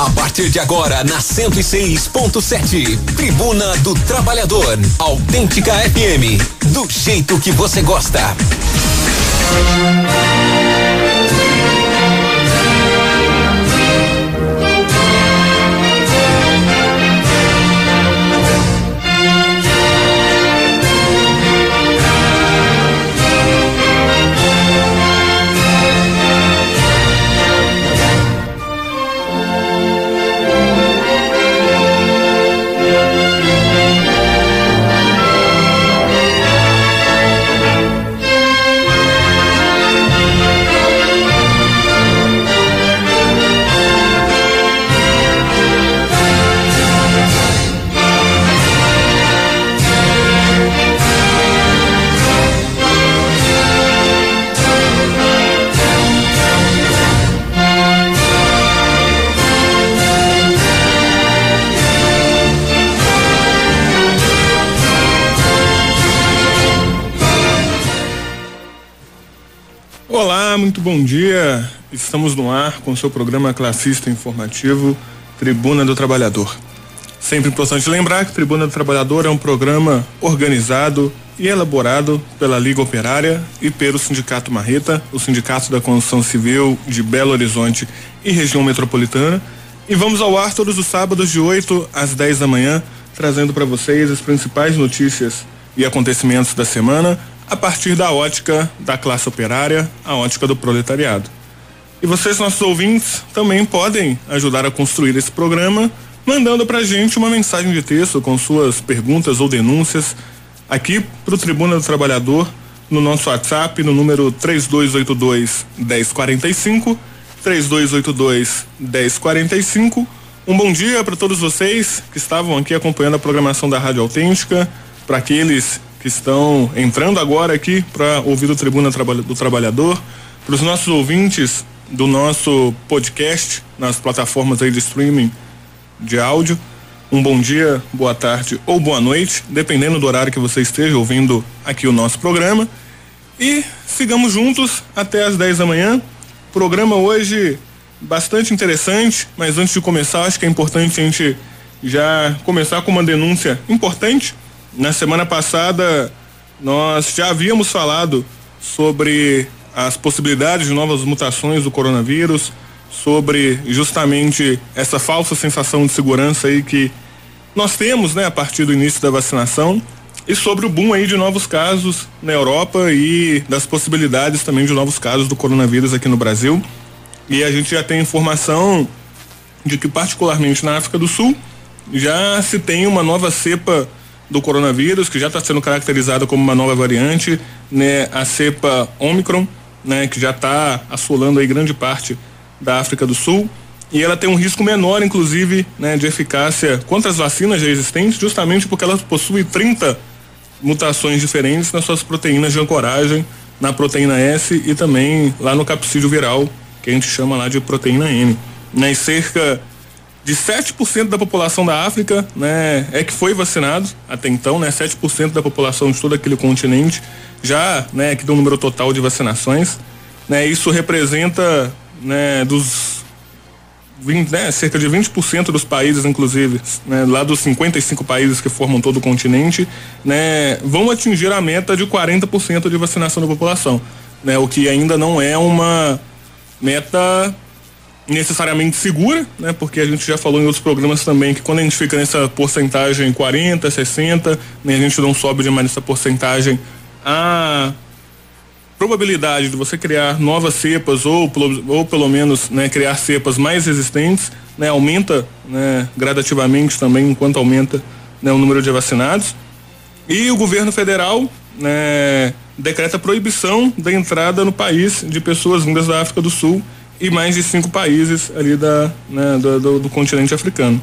A partir de agora, na 106.7, Tribuna do Trabalhador. Autêntica FM. Do jeito que você gosta. Muito bom dia. Estamos no ar com seu programa classista informativo Tribuna do Trabalhador. Sempre importante lembrar que Tribuna do Trabalhador é um programa organizado e elaborado pela Liga Operária e pelo Sindicato Marreta, o Sindicato da Construção Civil de Belo Horizonte e região metropolitana. E vamos ao ar todos os sábados de 8 às 10 da manhã, trazendo para vocês as principais notícias e acontecimentos da semana, a partir da ótica da classe operária, a ótica do proletariado. E vocês, nossos ouvintes, também podem ajudar a construir esse programa, mandando para gente uma mensagem de texto com suas perguntas ou denúncias aqui para o Tribuna do Trabalhador no nosso WhatsApp no número 3282 1045 3282 1045. Um bom dia para todos vocês que estavam aqui acompanhando a programação da Rádio Autêntica, para aqueles que estão entrando agora aqui para ouvir o Tribuna do Trabalhador, para os nossos ouvintes do nosso podcast nas plataformas aí de streaming de áudio. Um bom dia, boa tarde ou boa noite, dependendo do horário que você esteja ouvindo aqui o nosso programa. E sigamos juntos até às 10 da manhã. Programa hoje bastante interessante, mas antes de começar, acho que é importante a gente já começar com uma denúncia importante na semana passada, nós já havíamos falado sobre as possibilidades de novas mutações do coronavírus, sobre justamente essa falsa sensação de segurança aí que nós temos, né, a partir do início da vacinação e sobre o boom aí de novos casos na Europa e das possibilidades também de novos casos do coronavírus aqui no Brasil. E a gente já tem informação de que particularmente na África do Sul já se tem uma nova cepa do coronavírus, que já está sendo caracterizada como uma nova variante, né, a cepa Omicron, né, que já está assolando aí grande parte da África do Sul. E ela tem um risco menor, inclusive, né, de eficácia contra as vacinas já existentes, justamente porque ela possui 30 mutações diferentes nas suas proteínas de ancoragem, na proteína S e também lá no capsídeo viral, que a gente chama lá de proteína N. Né, e cerca de 7% da população da África, né, é que foi vacinado até então, né, 7% da população de todo aquele continente já, né, que deu um número total de vacinações, né, isso representa, né, dos 20, né, cerca de 20% dos países, inclusive, né, lá dos 55 países que formam todo o continente, né, vão atingir a meta de 40% de vacinação da população, né, o que ainda não é uma meta necessariamente segura, né? Porque a gente já falou em outros programas também que quando a gente fica nessa porcentagem 40, 60, né, a gente não sobe demais nessa porcentagem, a probabilidade de você criar novas cepas ou, ou pelo menos né, criar cepas mais resistentes né, aumenta né, gradativamente também enquanto aumenta né, o número de vacinados. E o governo federal né, decreta proibição da entrada no país de pessoas vindas da África do Sul e mais de cinco países ali da, né, do, do, do, continente africano.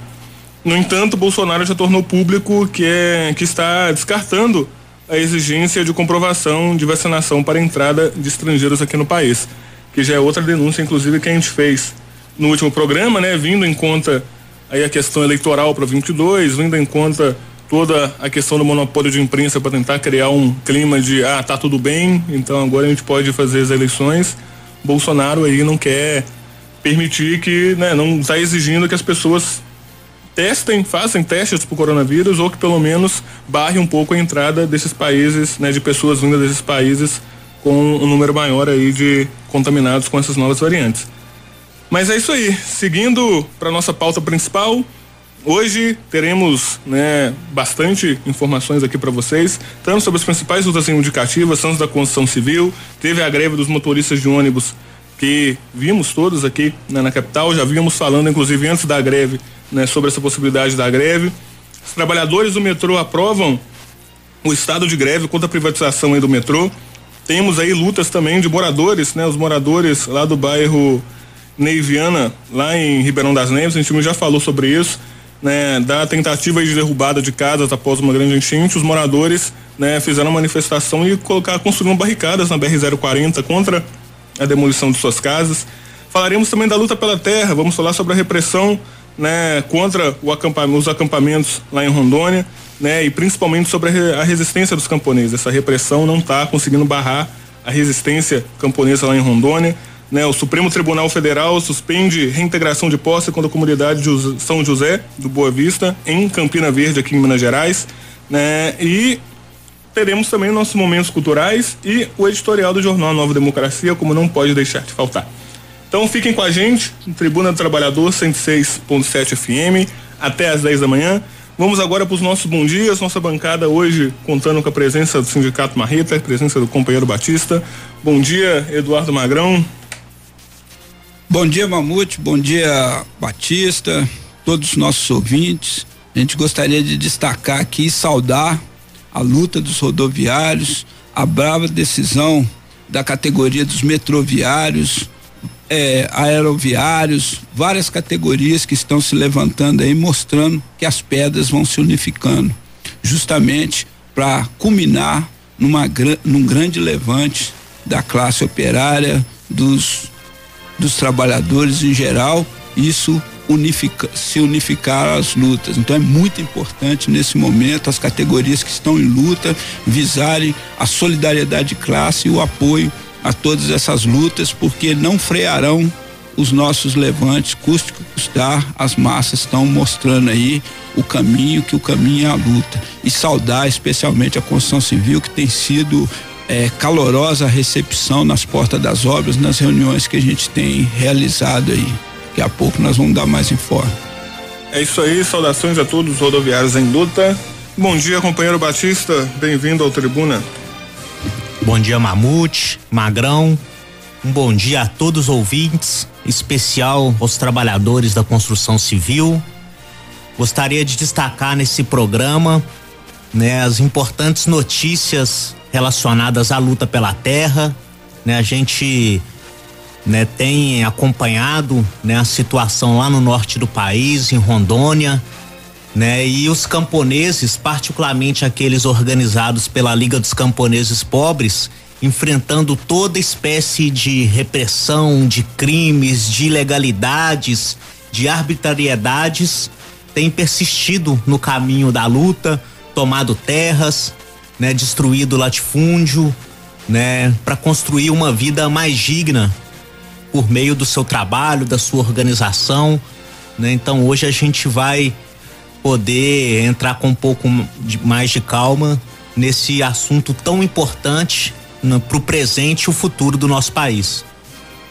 No entanto, Bolsonaro já tornou público que, é, que está descartando a exigência de comprovação de vacinação para entrada de estrangeiros aqui no país, que já é outra denúncia, inclusive, que a gente fez no último programa, né, vindo em conta aí a questão eleitoral para 22, vindo em conta toda a questão do monopólio de imprensa para tentar criar um clima de ah, tá tudo bem, então agora a gente pode fazer as eleições. Bolsonaro aí não quer permitir que, né, não está exigindo que as pessoas testem, façam testes para o coronavírus ou que pelo menos barre um pouco a entrada desses países, né, de pessoas vindas desses países com um número maior aí de contaminados com essas novas variantes. Mas é isso aí. Seguindo para nossa pauta principal, hoje teremos né, bastante informações aqui para vocês, tanto sobre as principais lutas indicativas, tanto da construção civil, teve a greve dos motoristas de ônibus que vimos todos aqui né, na capital, já vimos falando inclusive antes da greve né, sobre essa possibilidade da greve. Os trabalhadores do metrô aprovam o estado de greve contra a privatização do metrô. Temos aí lutas também de moradores, né? Os moradores lá do bairro Neiviana, lá em Ribeirão das Neves, a gente já falou sobre isso, né? Da tentativa de derrubada de casas após uma grande enchente, os moradores, né? Fizeram manifestação e colocar, construíram barricadas na BR-040 contra a demolição de suas casas. Falaremos também da luta pela terra, vamos falar sobre a repressão né, contra os acampamentos lá em Rondônia, né, e principalmente sobre a, resistência dos camponeses. Essa repressão não está conseguindo barrar a resistência camponesa lá em Rondônia. Né, o Supremo Tribunal Federal suspende reintegração de posse contra a comunidade de São José do Boa Vista em Campina Verde aqui em Minas Gerais, né, e teremos também nossos momentos culturais e o editorial do jornal Nova Democracia, como não pode deixar de faltar. Então fiquem com a gente, Tribuna do Trabalhador 106.7 FM, até às 10 da manhã. Vamos agora para os nossos bom dias, nossa bancada hoje contando com a presença do Sindicato Marreta, presença do companheiro Batista. Bom dia, Eduardo Magrão. Bom dia, Mamute, bom dia, Batista, todos os nossos ouvintes. A gente gostaria de destacar aqui e saudar a luta dos rodoviários, a brava decisão da categoria dos metroviários, é, aeroviários, várias categorias que estão se levantando aí, mostrando que as pedras vão se unificando, justamente para culminar numa, num grande levante da classe operária, dos, dos trabalhadores em geral, isso unifica, se unificar as lutas. Então é muito importante nesse momento as categorias que estão em luta visarem a solidariedade de classe e o apoio a todas essas lutas, porque não frearão os nossos levantes, custe que custar, as massas estão mostrando aí o caminho, que o caminho é a luta. E saudar especialmente a construção civil, que tem sido é, calorosa a recepção nas portas das obras, nas reuniões que a gente tem realizado aí. Daqui a pouco nós vamos dar mais informe. É isso aí, saudações a todos os rodoviários em luta. Bom dia, companheiro Batista, bem-vindo ao Tribuna. Bom dia, Mamute, Magrão. Um bom dia a todos os ouvintes, especial aos trabalhadores da construção civil. Gostaria de destacar nesse programa né, as importantes notícias relacionadas à luta pela terra. Né, a gente né, tem acompanhado né, a situação lá no norte do país, em Rondônia, né? E os camponeses, particularmente aqueles organizados pela Liga dos Camponeses Pobres, enfrentando toda espécie de repressão, de crimes, de ilegalidades, de arbitrariedades, têm persistido no caminho da luta, tomado terras, né, destruído latifúndio, né, para construir uma vida mais digna por meio do seu trabalho, da sua organização, né? Então hoje a gente vai poder entrar com um pouco de, mais de calma nesse assunto tão importante né, para o presente e o futuro do nosso país.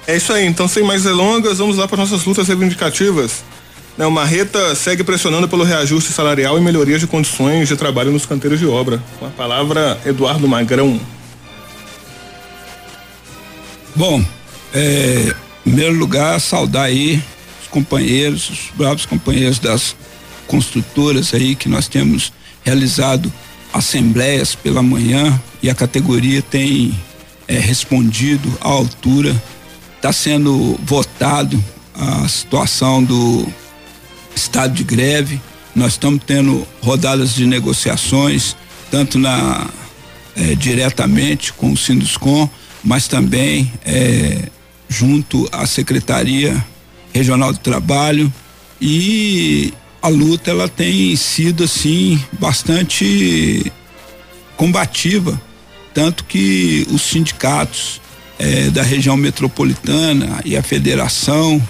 É isso aí, então sem mais delongas, vamos lá para nossas lutas reivindicativas. Né, o Marreta segue pressionando pelo reajuste salarial e melhoria de condições de trabalho nos canteiros de obra. Com a palavra, Eduardo Magrão. Bom, é, em primeiro lugar, saudar aí os companheiros, os bravos companheiros das construtoras aí que nós temos realizado assembleias pela manhã e a categoria tem é, respondido à altura. Está sendo votado a situação do estado de greve. Nós estamos tendo rodadas de negociações, tanto na é, diretamente com o Sinduscom, mas também é, junto à Secretaria Regional do Trabalho e a luta ela tem sido assim bastante combativa, tanto que os sindicatos eh, da região metropolitana e a federação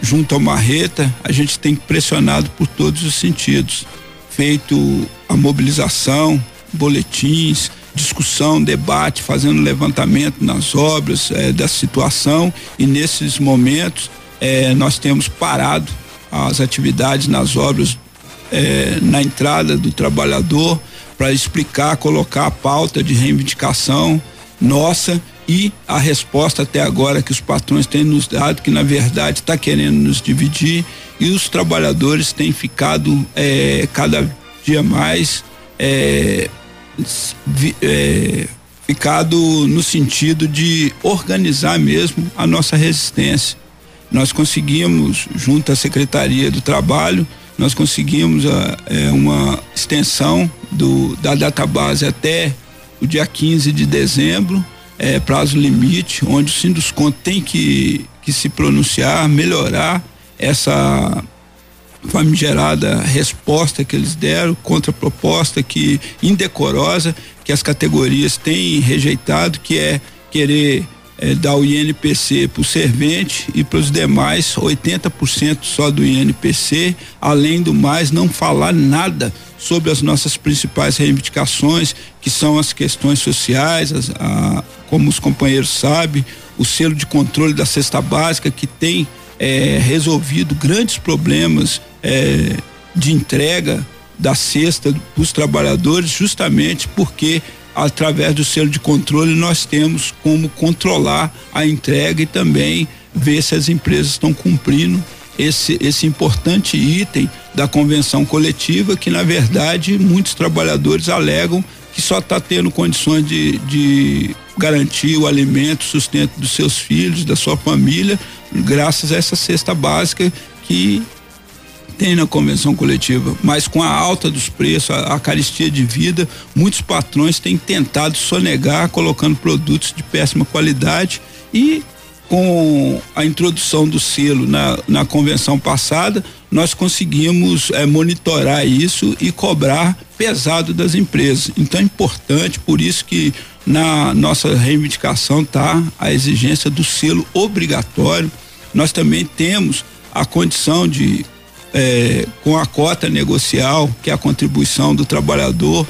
junto ao Marreta, a gente tem pressionado por todos os sentidos. Feito a mobilização, boletins, discussão, debate, fazendo levantamento nas obras eh, da situação e nesses momentos eh, nós temos parado as atividades nas obras eh, na entrada do trabalhador para explicar, colocar a pauta de reivindicação nossa e a resposta até agora que os patrões têm nos dado, que na verdade está querendo nos dividir, e os trabalhadores têm ficado é, cada dia mais é, é, ficado no sentido de organizar mesmo a nossa resistência. Nós conseguimos, junto à Secretaria do Trabalho, nós conseguimos a, é, uma extensão do, da database até o dia 15 de dezembro é, prazo limite, onde o Sinduscon tem que, que se pronunciar, melhorar essa famigerada resposta que eles deram contra proposta que indecorosa que as categorias têm rejeitado, que é querer é, dar o INPC para o servente e para os demais 80% só do INPC, além do mais não falar nada sobre as nossas principais reivindicações, que são as questões sociais, as, a, como os companheiros sabem, o selo de controle da cesta básica que tem é, resolvido grandes problemas é, de entrega da cesta para os trabalhadores, justamente porque através do selo de controle nós temos como controlar a entrega e também ver se as empresas estão cumprindo esse, esse importante item da convenção coletiva que na verdade muitos trabalhadores alegam que só está tendo condições de, de garantir o alimento, o sustento dos seus filhos, da sua família, graças a essa cesta básica que tem na convenção coletiva, mas com a alta dos preços, a, a caristia de vida, muitos patrões têm tentado sonegar, colocando produtos de péssima qualidade e com a introdução do selo na, na convenção passada, nós conseguimos é, monitorar isso e cobrar pesado das empresas. Então é importante, por isso que na nossa reivindicação está a exigência do selo obrigatório. Nós também temos a condição de é, com a cota negocial, que é a contribuição do trabalhador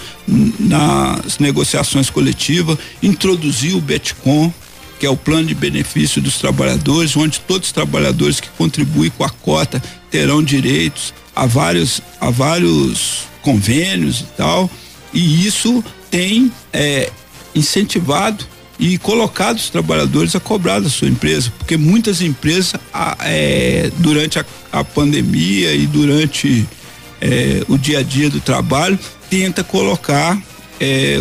nas negociações coletivas, introduzir o Betcom, que é o plano de benefício dos trabalhadores, onde todos os trabalhadores que contribuem com a cota terão direitos a vários, a vários convênios e tal. E isso tem é, incentivado e colocado os trabalhadores a cobrar da sua empresa, porque muitas empresas é, durante a, a, pandemia e durante é, o dia a dia do trabalho tenta colocar é,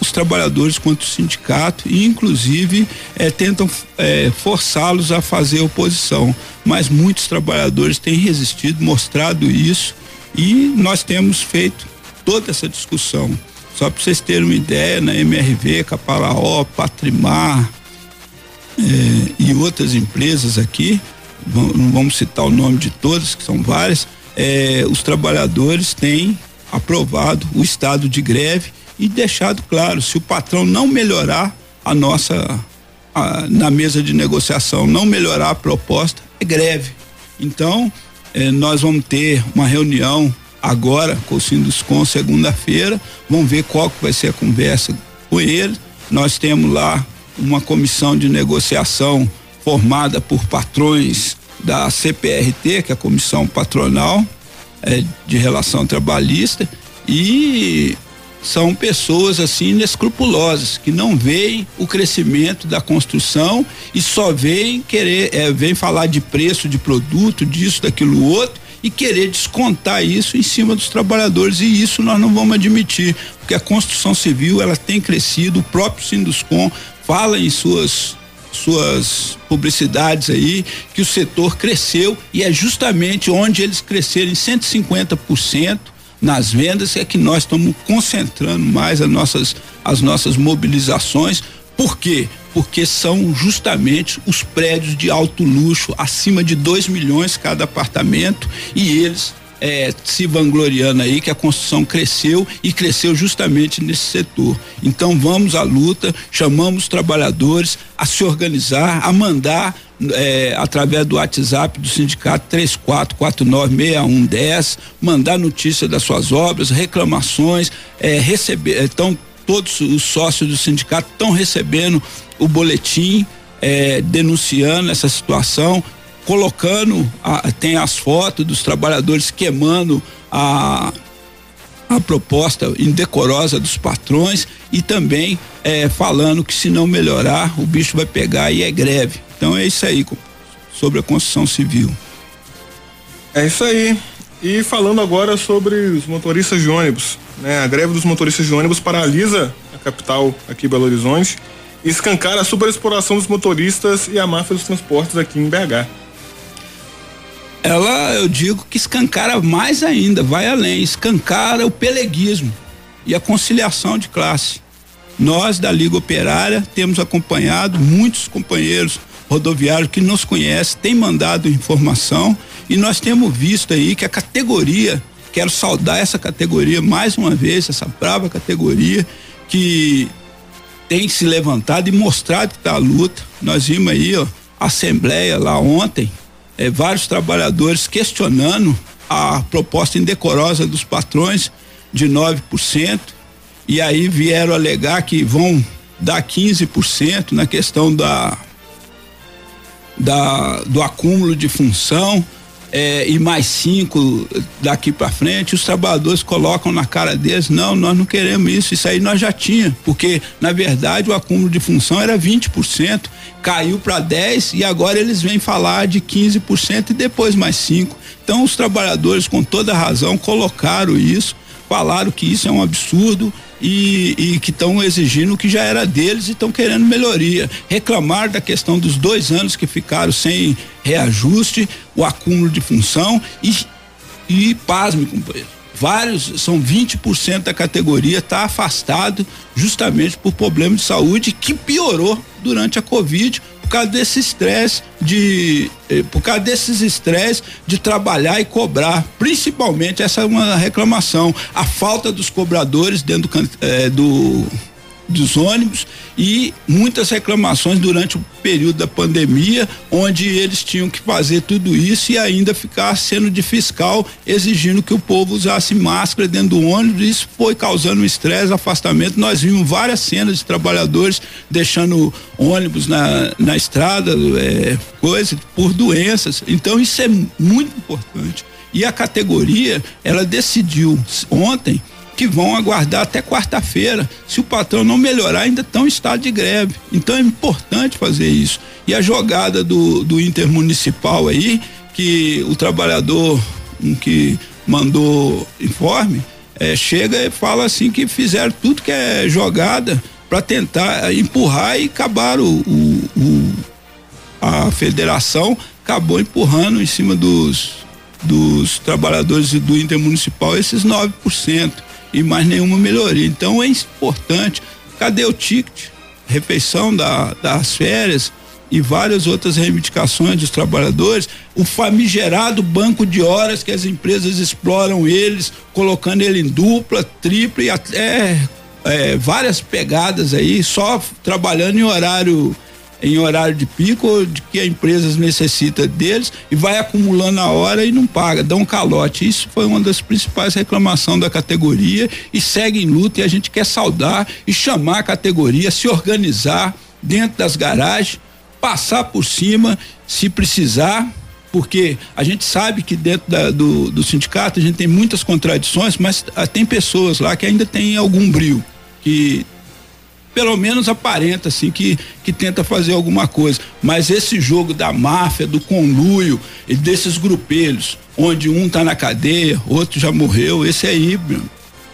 os trabalhadores contra o sindicato e inclusive é, tentam é, forçá-los a fazer oposição. Mas muitos trabalhadores têm resistido, mostrado isso e nós temos feito toda essa discussão. Só para vocês terem uma ideia, na MRV, Caparaó, Patrimar é, e outras empresas aqui, não vamos citar o nome de todas, que são várias, os trabalhadores têm aprovado o estado de greve e deixado claro, se o patrão não melhorar a nossa a, na mesa de negociação, não melhorar a proposta, é greve. Então, eh, nós vamos ter uma reunião agora com o Sinduscom segunda-feira, vamos ver qual que vai ser a conversa com ele. Nós temos lá uma comissão de negociação formada por patrões da CPRT, que é a comissão patronal eh, de relação trabalhista, e são pessoas assim inescrupulosas que não veem o crescimento da construção e só veem querer é, vem falar de preço de produto disso daquilo outro e querer descontar isso em cima dos trabalhadores. E isso nós não vamos admitir porque a construção civil ela tem crescido o próprio Sinduscom fala em suas suas publicidades aí que o setor cresceu e é justamente onde eles cresceram em 150% nas vendas é que nós estamos concentrando mais as nossas, as nossas mobilizações. Por quê? Porque são justamente os prédios de alto luxo, acima de 2 milhões cada apartamento, e eles é, se vangloriando aí que a construção cresceu e cresceu justamente nesse setor. Então vamos à luta, chamamos os trabalhadores a se organizar, a mandar é, através do WhatsApp do sindicato 34496110, mandar notícia das suas obras, reclamações, é, receber, então todos os sócios do sindicato estão recebendo o boletim é, denunciando essa situação, colocando a, tem as fotos dos trabalhadores queimando a a proposta indecorosa dos patrões e também é, falando que se não melhorar o bicho vai pegar e é greve. Então é isso aí sobre a construção civil. É isso aí. E falando agora sobre os motoristas de ônibus, né? A greve dos motoristas de ônibus paralisa a capital aqui Belo Horizonte e escancara a superexploração dos motoristas e a máfia dos transportes aqui em BH. Ela, eu digo que escancara mais ainda, vai além, escancara o peleguismo e a conciliação de classe. Nós da Liga Operária temos acompanhado muitos companheiros rodoviários que nos conhecem, têm mandado informação e nós temos visto aí que a categoria, quero saudar essa categoria mais uma vez, essa brava categoria que tem se levantado e mostrado que está a luta. Nós vimos aí, ó, a assembleia lá ontem, é, vários trabalhadores questionando a proposta indecorosa dos patrões de 9%, e aí vieram alegar que vão dar 15% na questão da, da do acúmulo de função é, e mais cinco daqui para frente, os trabalhadores colocam na cara deles, não, nós não queremos isso, isso aí nós já tinha, porque na verdade o acúmulo de função era 20%, caiu para 10 e agora eles vêm falar de 15% e depois mais 5. Então os trabalhadores com toda razão colocaram isso, falaram que isso é um absurdo e, e que estão exigindo o que já era deles e estão querendo melhoria. Reclamar da questão dos dois anos que ficaram sem reajuste, o acúmulo de função e, e pasme, companheiro. Vários, são 20% da categoria está afastado justamente por problema de saúde que piorou durante a Covid por causa desse estresse de eh, por causa desses estresses de trabalhar e cobrar, principalmente essa é uma reclamação, a falta dos cobradores dentro do, eh, do dos ônibus e muitas reclamações durante o período da pandemia, onde eles tinham que fazer tudo isso e ainda ficar sendo de fiscal, exigindo que o povo usasse máscara dentro do ônibus. Isso foi causando um estresse, afastamento. Nós vimos várias cenas de trabalhadores deixando ônibus na, na estrada, é, coisa por doenças. Então isso é muito importante. E a categoria, ela decidiu ontem que vão aguardar até quarta-feira. Se o patrão não melhorar, ainda estão em estado de greve. Então é importante fazer isso. E a jogada do, do intermunicipal aí, que o trabalhador que mandou informe, é, chega e fala assim que fizeram tudo que é jogada para tentar empurrar e acabar o, o, o, a federação acabou empurrando em cima dos dos trabalhadores do intermunicipal esses 9% e mais nenhuma melhoria. Então é importante. Cadê o ticket? Refeição da, das férias e várias outras reivindicações dos trabalhadores, o famigerado banco de horas que as empresas exploram eles, colocando ele em dupla, tripla e até é, várias pegadas aí, só trabalhando em horário em horário de pico de que a empresa necessita deles e vai acumulando a hora e não paga, dá um calote. Isso foi uma das principais reclamações da categoria e segue em luta e a gente quer saudar e chamar a categoria, se organizar dentro das garagens, passar por cima se precisar, porque a gente sabe que dentro da, do, do sindicato a gente tem muitas contradições, mas ah, tem pessoas lá que ainda tem algum brilho, que pelo menos aparenta assim que que tenta fazer alguma coisa. Mas esse jogo da máfia, do conluio e desses grupelhos, onde um tá na cadeia, outro já morreu, esse aí,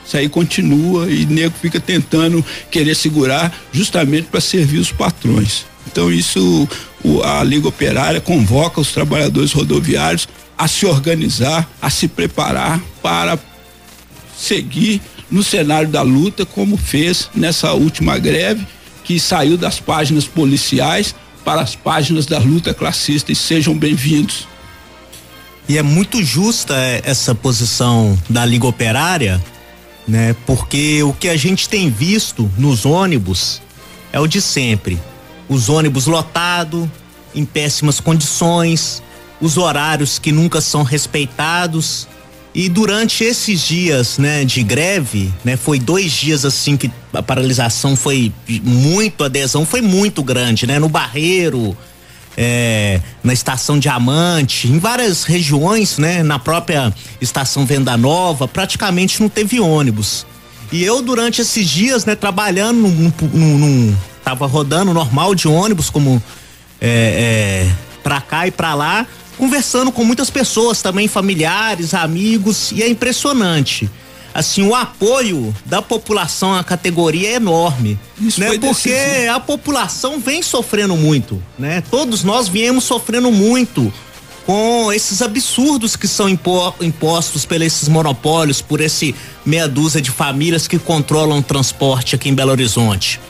isso aí continua e nego fica tentando querer segurar justamente para servir os patrões. Então isso o, a Liga Operária convoca os trabalhadores rodoviários a se organizar, a se preparar para seguir no cenário da luta, como fez nessa última greve, que saiu das páginas policiais para as páginas da luta classista. E sejam bem-vindos. E é muito justa é, essa posição da Liga Operária, né? Porque o que a gente tem visto nos ônibus é o de sempre. Os ônibus lotados, em péssimas condições, os horários que nunca são respeitados. E durante esses dias, né, de greve, né, foi dois dias assim que a paralisação foi muito, a adesão foi muito grande, né, no Barreiro, é, na estação Diamante, em várias regiões, né, na própria estação Venda Nova, praticamente não teve ônibus. E eu durante esses dias, né, trabalhando num, num, num tava rodando normal de ônibus como é, é, pra cá e pra lá, conversando com muitas pessoas também, familiares, amigos, e é impressionante. Assim, o apoio da população à categoria é enorme, Isso né? Porque decisivo. a população vem sofrendo muito, né? Todos nós viemos sofrendo muito com esses absurdos que são impostos pelos esses monopólios, por esse meia dúzia de famílias que controlam o transporte aqui em Belo Horizonte.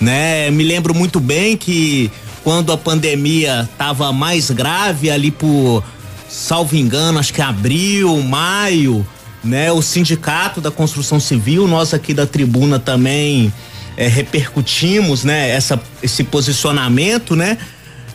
Né? Me lembro muito bem que quando a pandemia estava mais grave ali por, salvo engano, acho que abril, maio, né? O sindicato da construção civil, nós aqui da tribuna também é, repercutimos, né? Essa, esse posicionamento, né?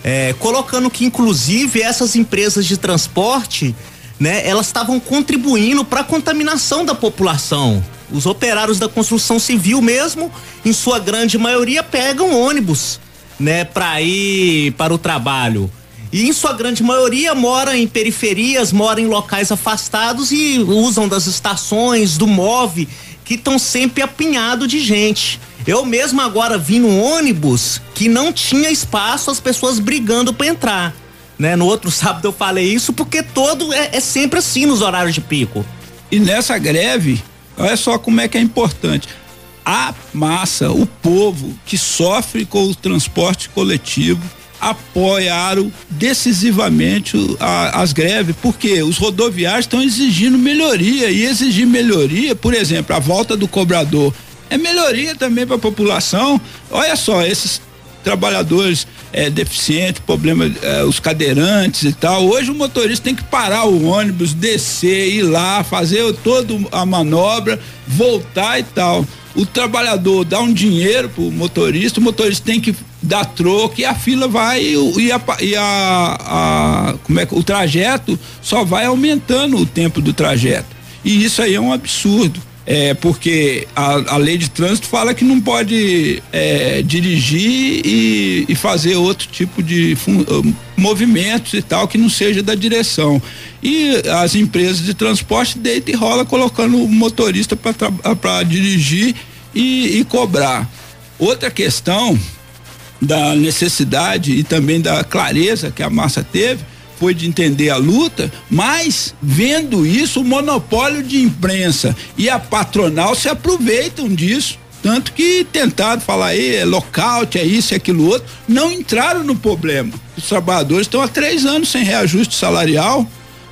É, colocando que inclusive essas empresas de transporte, né? Elas estavam contribuindo para a contaminação da população. Os operários da construção civil mesmo, em sua grande maioria, pegam ônibus né, para ir para o trabalho. E em sua grande maioria mora em periferias, mora em locais afastados e usam das estações, do MOVE, que estão sempre apinhado de gente. Eu mesmo agora vi no ônibus que não tinha espaço, as pessoas brigando para entrar. Né? No outro sábado eu falei isso porque todo é, é sempre assim nos horários de pico. E nessa greve, olha só como é que é importante a massa, o povo que sofre com o transporte coletivo apoiaram decisivamente a, as greves, porque os rodoviários estão exigindo melhoria e exigir melhoria, por exemplo, a volta do cobrador é melhoria também para a população. Olha só, esses trabalhadores é, deficientes, problema, é, os cadeirantes e tal. Hoje o motorista tem que parar o ônibus, descer, ir lá, fazer toda a manobra, voltar e tal o trabalhador dá um dinheiro pro motorista, o motorista tem que dar troco e a fila vai e, a, e a, a, como é que o trajeto só vai aumentando o tempo do trajeto. E isso aí é um absurdo. É, porque a, a lei de trânsito fala que não pode é, dirigir e, e, fazer outro tipo de fun, uh, movimentos e tal que não seja da direção. E as empresas de transporte deita e rola colocando o motorista para dirigir e, e cobrar. Outra questão da necessidade e também da clareza que a massa teve foi de entender a luta, mas vendo isso, o monopólio de imprensa e a patronal se aproveitam disso. Tanto que tentaram falar aí, é lockout, é isso, é aquilo outro, não entraram no problema. Os trabalhadores estão há três anos sem reajuste salarial,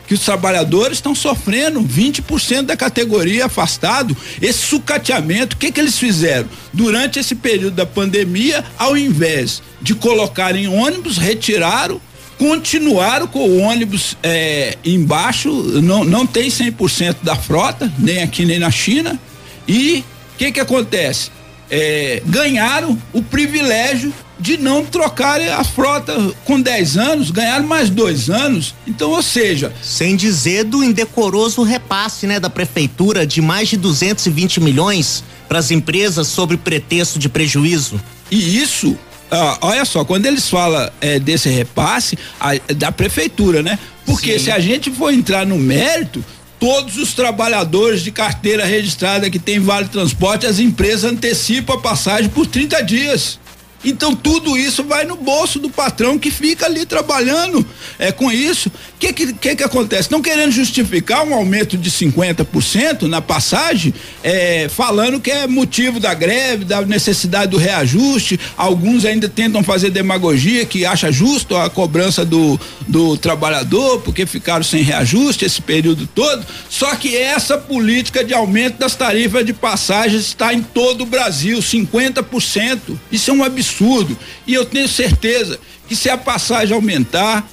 que os trabalhadores estão sofrendo 20% da categoria afastado. Esse sucateamento, o que que eles fizeram? Durante esse período da pandemia, ao invés de colocarem ônibus, retiraram continuaram com o ônibus é, embaixo, não, não tem 100% da frota, nem aqui nem na China. E o que que acontece? É, ganharam o privilégio de não trocar a frota com 10 anos, ganharam mais dois anos. Então, ou seja. Sem dizer do indecoroso repasse, né, da prefeitura de mais de 220 milhões para as empresas sobre pretexto de prejuízo. E isso ah, olha só, quando eles falam é, desse repasse a, da prefeitura, né? Porque Sim. se a gente for entrar no mérito, todos os trabalhadores de carteira registrada que tem vale transporte, as empresas antecipam a passagem por 30 dias. Então tudo isso vai no bolso do patrão que fica ali trabalhando é com isso. O que que, que que acontece? Estão querendo justificar um aumento de 50% na passagem, é, falando que é motivo da greve, da necessidade do reajuste. Alguns ainda tentam fazer demagogia que acha justo a cobrança do, do trabalhador, porque ficaram sem reajuste esse período todo. Só que essa política de aumento das tarifas de passagens está em todo o Brasil, 50%. Isso é um absurdo absurdo. E eu tenho certeza que se a passagem aumentar,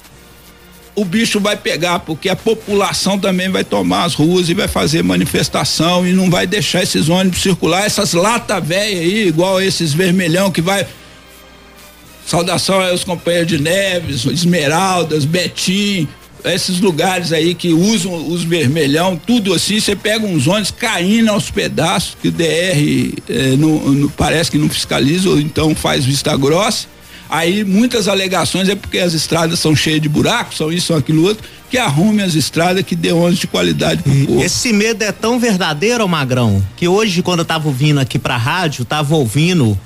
o bicho vai pegar, porque a população também vai tomar as ruas e vai fazer manifestação e não vai deixar esses ônibus circular, essas lata velha aí, igual esses vermelhão que vai Saudação aos companheiros de Neves, Esmeraldas, Betim, esses lugares aí que usam os vermelhão, tudo assim, você pega uns ônibus caindo aos pedaços, que o DR eh, não, não, parece que não fiscaliza, ou então faz vista grossa. Aí muitas alegações é porque as estradas são cheias de buracos, são isso, são aquilo outro, que arrume as estradas, que dê ônibus de qualidade pro povo. Esse medo é tão verdadeiro, Magrão, que hoje, quando eu tava vindo aqui pra rádio, tava ouvindo,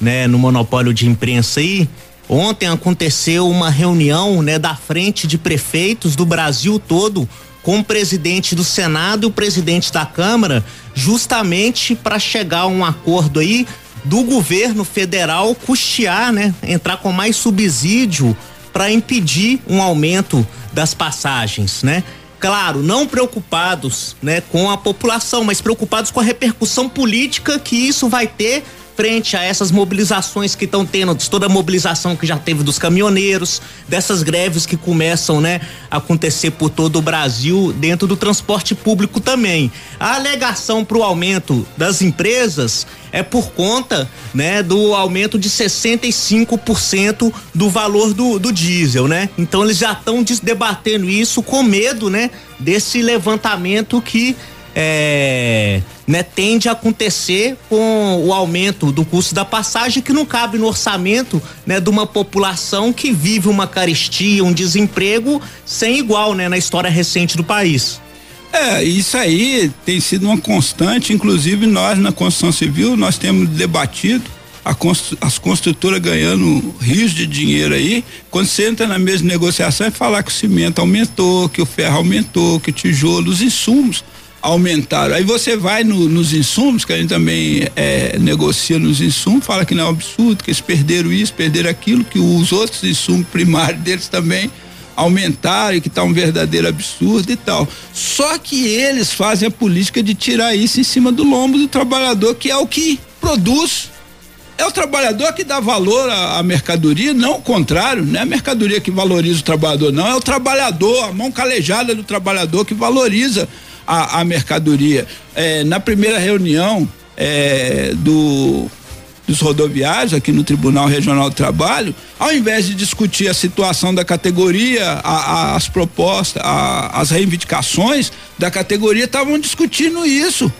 né, no monopólio de imprensa aí, Ontem aconteceu uma reunião, né, da frente de prefeitos do Brasil todo com o presidente do Senado e o presidente da Câmara, justamente para chegar a um acordo aí do governo federal custear, né, entrar com mais subsídio para impedir um aumento das passagens, né? Claro, não preocupados, né, com a população, mas preocupados com a repercussão política que isso vai ter frente a essas mobilizações que estão tendo, toda a mobilização que já teve dos caminhoneiros, dessas greves que começam, né, a acontecer por todo o Brasil dentro do transporte público também. A alegação para o aumento das empresas é por conta, né, do aumento de 65% do valor do, do diesel, né? Então eles já estão debatendo isso com medo, né, desse levantamento que é, né, tende a acontecer com o aumento do custo da passagem que não cabe no orçamento né, de uma população que vive uma carestia, um desemprego sem igual né, na história recente do país. É, isso aí tem sido uma constante, inclusive nós na construção civil, nós temos debatido constru, as construtoras ganhando rios de dinheiro aí, quando você entra na mesma negociação é falar que o cimento aumentou, que o ferro aumentou, que o tijolo, os insumos aumentaram. Aí você vai no, nos insumos, que a gente também é, negocia nos insumos, fala que não é um absurdo, que eles perderam isso, perderam aquilo, que os outros insumos primários deles também aumentaram e que está um verdadeiro absurdo e tal. Só que eles fazem a política de tirar isso em cima do lombo do trabalhador, que é o que produz. É o trabalhador que dá valor à, à mercadoria, não o contrário, não é a mercadoria que valoriza o trabalhador, não, é o trabalhador, a mão calejada do trabalhador que valoriza a, a mercadoria. É, na primeira reunião é, do dos rodoviários aqui no Tribunal Regional do Trabalho, ao invés de discutir a situação da categoria, a, a, as propostas, a, as reivindicações da categoria, estavam discutindo isso.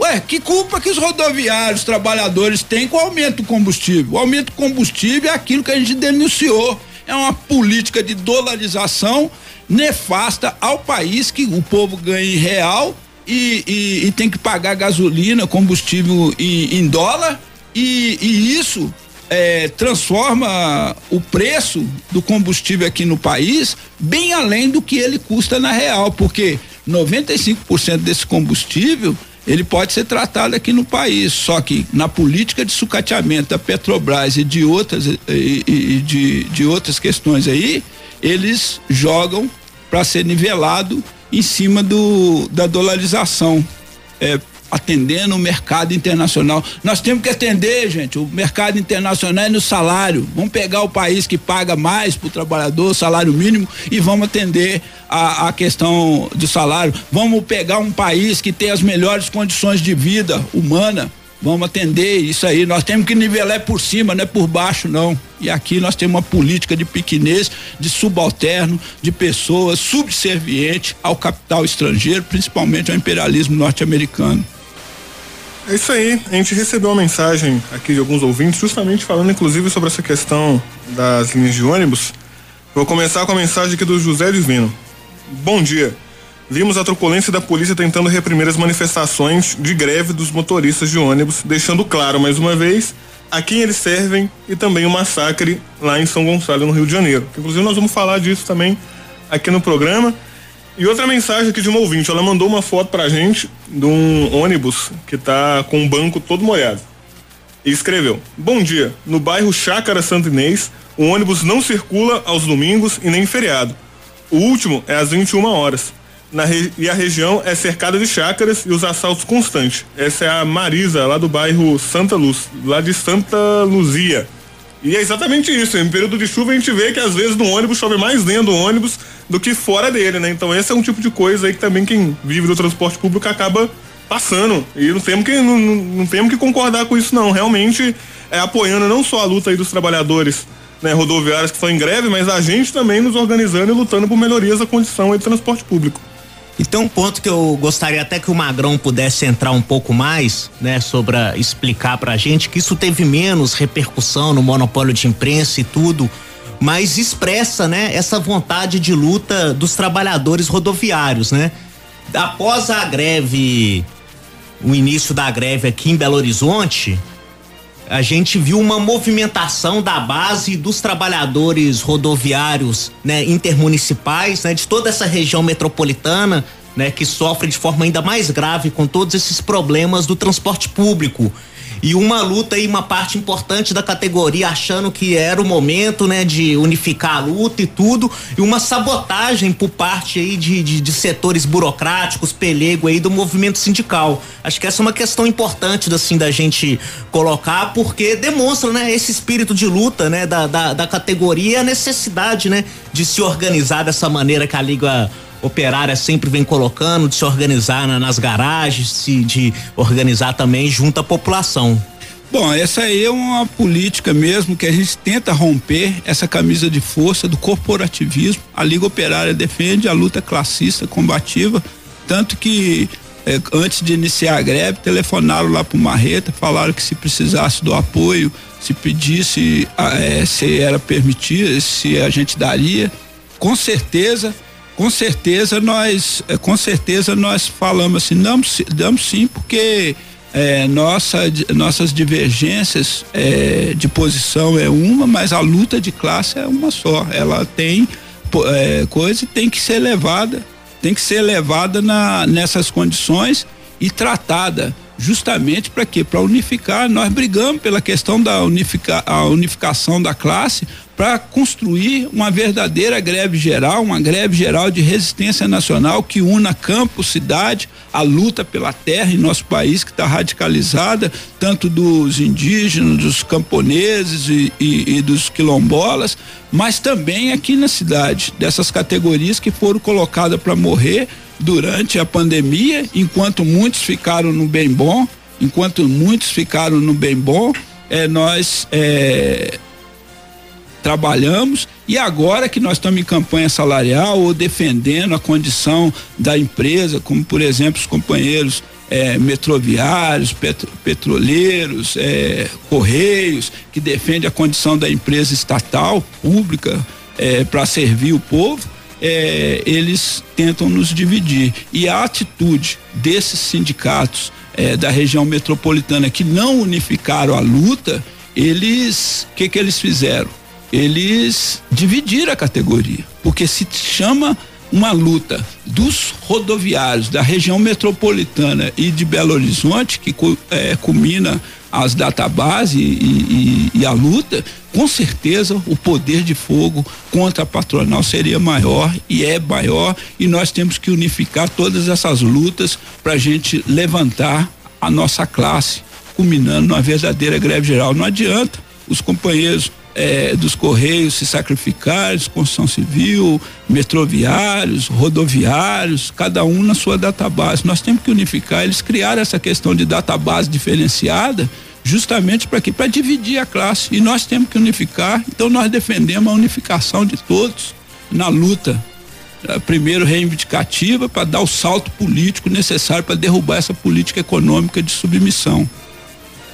Ué, que culpa que os rodoviários, trabalhadores têm com o aumento do combustível? O aumento do combustível é aquilo que a gente denunciou. É uma política de dolarização nefasta ao país que o povo ganha em real e, e, e tem que pagar gasolina, combustível em, em dólar. E, e isso é, transforma o preço do combustível aqui no país bem além do que ele custa na real, porque 95% desse combustível ele pode ser tratado aqui no país, só que na política de sucateamento da Petrobras e de outras e, e de, de outras questões aí, eles jogam para ser nivelado em cima do da dolarização, é, atendendo o mercado internacional. Nós temos que atender, gente, o mercado internacional é no salário. Vamos pegar o país que paga mais para o trabalhador, salário mínimo, e vamos atender a, a questão do salário. Vamos pegar um país que tem as melhores condições de vida humana Vamos atender isso aí. Nós temos que nivelar por cima, não é por baixo, não. E aqui nós temos uma política de pequenez, de subalterno, de pessoas subservientes ao capital estrangeiro, principalmente ao imperialismo norte-americano. É isso aí. A gente recebeu uma mensagem aqui de alguns ouvintes, justamente falando, inclusive, sobre essa questão das linhas de ônibus. Vou começar com a mensagem aqui do José Divino. Bom dia. Vimos a truculência da polícia tentando reprimir as manifestações de greve dos motoristas de ônibus, deixando claro mais uma vez a quem eles servem e também o massacre lá em São Gonçalo, no Rio de Janeiro. Inclusive, nós vamos falar disso também aqui no programa. E outra mensagem aqui de uma ouvinte, ela mandou uma foto pra gente de um ônibus que tá com um banco todo molhado. E escreveu: Bom dia, no bairro Chácara Santo Inês, o ônibus não circula aos domingos e nem feriado. O último é às 21 horas re... e a região é cercada de chácaras e os assaltos constantes. Essa é a Marisa, lá do bairro Santa Luz, lá de Santa Luzia. E é exatamente isso. Em período de chuva a gente vê que às vezes no ônibus chove mais dentro do ônibus do que fora dele, né? Então esse é um tipo de coisa aí que também quem vive do transporte público acaba passando. E não temos que, não, não temos que concordar com isso, não. Realmente é apoiando não só a luta aí dos trabalhadores né, rodoviárias que estão em greve, mas a gente também nos organizando e lutando por melhorias da condição de transporte público. Então, um ponto que eu gostaria até que o Magrão pudesse entrar um pouco mais, né, sobre a, explicar pra gente que isso teve menos repercussão no monopólio de imprensa e tudo, mas expressa, né, essa vontade de luta dos trabalhadores rodoviários, né? Após a greve, o início da greve aqui em Belo Horizonte, a gente viu uma movimentação da base dos trabalhadores rodoviários, né, intermunicipais, né, de toda essa região metropolitana, né, que sofre de forma ainda mais grave com todos esses problemas do transporte público e uma luta e uma parte importante da categoria achando que era o momento, né, de unificar a luta e tudo, e uma sabotagem por parte aí de, de, de setores burocráticos, pelego aí do movimento sindical. Acho que essa é uma questão importante, assim, da gente colocar, porque demonstra, né, esse espírito de luta, né, da, da, da categoria a necessidade, né, de se organizar dessa maneira que a Liga operária sempre vem colocando, de se organizar na, nas garagens, de organizar também junto à população. Bom, essa aí é uma política mesmo que a gente tenta romper essa camisa de força do corporativismo. A Liga Operária defende a luta classista combativa, tanto que eh, antes de iniciar a greve, telefonaram lá para o Marreta, falaram que se precisasse do apoio, se pedisse, eh, se era permitido, se a gente daria. Com certeza com certeza nós, é, com certeza nós falamos assim, damos, damos sim, porque é, nossa, nossas divergências é, de posição é uma, mas a luta de classe é uma só. Ela tem é, coisa e tem que ser levada, tem que ser levada na, nessas condições e tratada justamente para quê? Para unificar. Nós brigamos pela questão da unifica, a unificação da classe para construir uma verdadeira greve geral, uma greve geral de resistência nacional que una campo, cidade, a luta pela terra em nosso país que está radicalizada, tanto dos indígenas, dos camponeses e, e, e dos quilombolas, mas também aqui na cidade, dessas categorias que foram colocadas para morrer durante a pandemia, enquanto muitos ficaram no bem bom, enquanto muitos ficaram no bem bom, é, nós é, trabalhamos. E agora que nós estamos em campanha salarial ou defendendo a condição da empresa, como por exemplo os companheiros é, metroviários, petro, petroleiros, é, correios, que defende a condição da empresa estatal, pública, é, para servir o povo, é, eles tentam nos dividir. E a atitude desses sindicatos é, da região metropolitana que não unificaram a luta, eles, o que que eles fizeram? Eles dividiram a categoria, porque se chama uma luta dos rodoviários da região metropolitana e de Belo Horizonte, que é, culmina as databases e, e, e, a luta, com certeza o poder de fogo contra a patronal seria maior e é maior e nós temos que unificar todas essas lutas para a gente levantar a nossa classe, culminando numa verdadeira greve geral. Não adianta os companheiros é, dos Correios se sacrificarem, construção civil, metroviários, rodoviários, cada um na sua database. Nós temos que unificar, eles criaram essa questão de database diferenciada justamente para quê? Para dividir a classe. E nós temos que unificar, então nós defendemos a unificação de todos na luta. Primeiro reivindicativa para dar o salto político necessário para derrubar essa política econômica de submissão.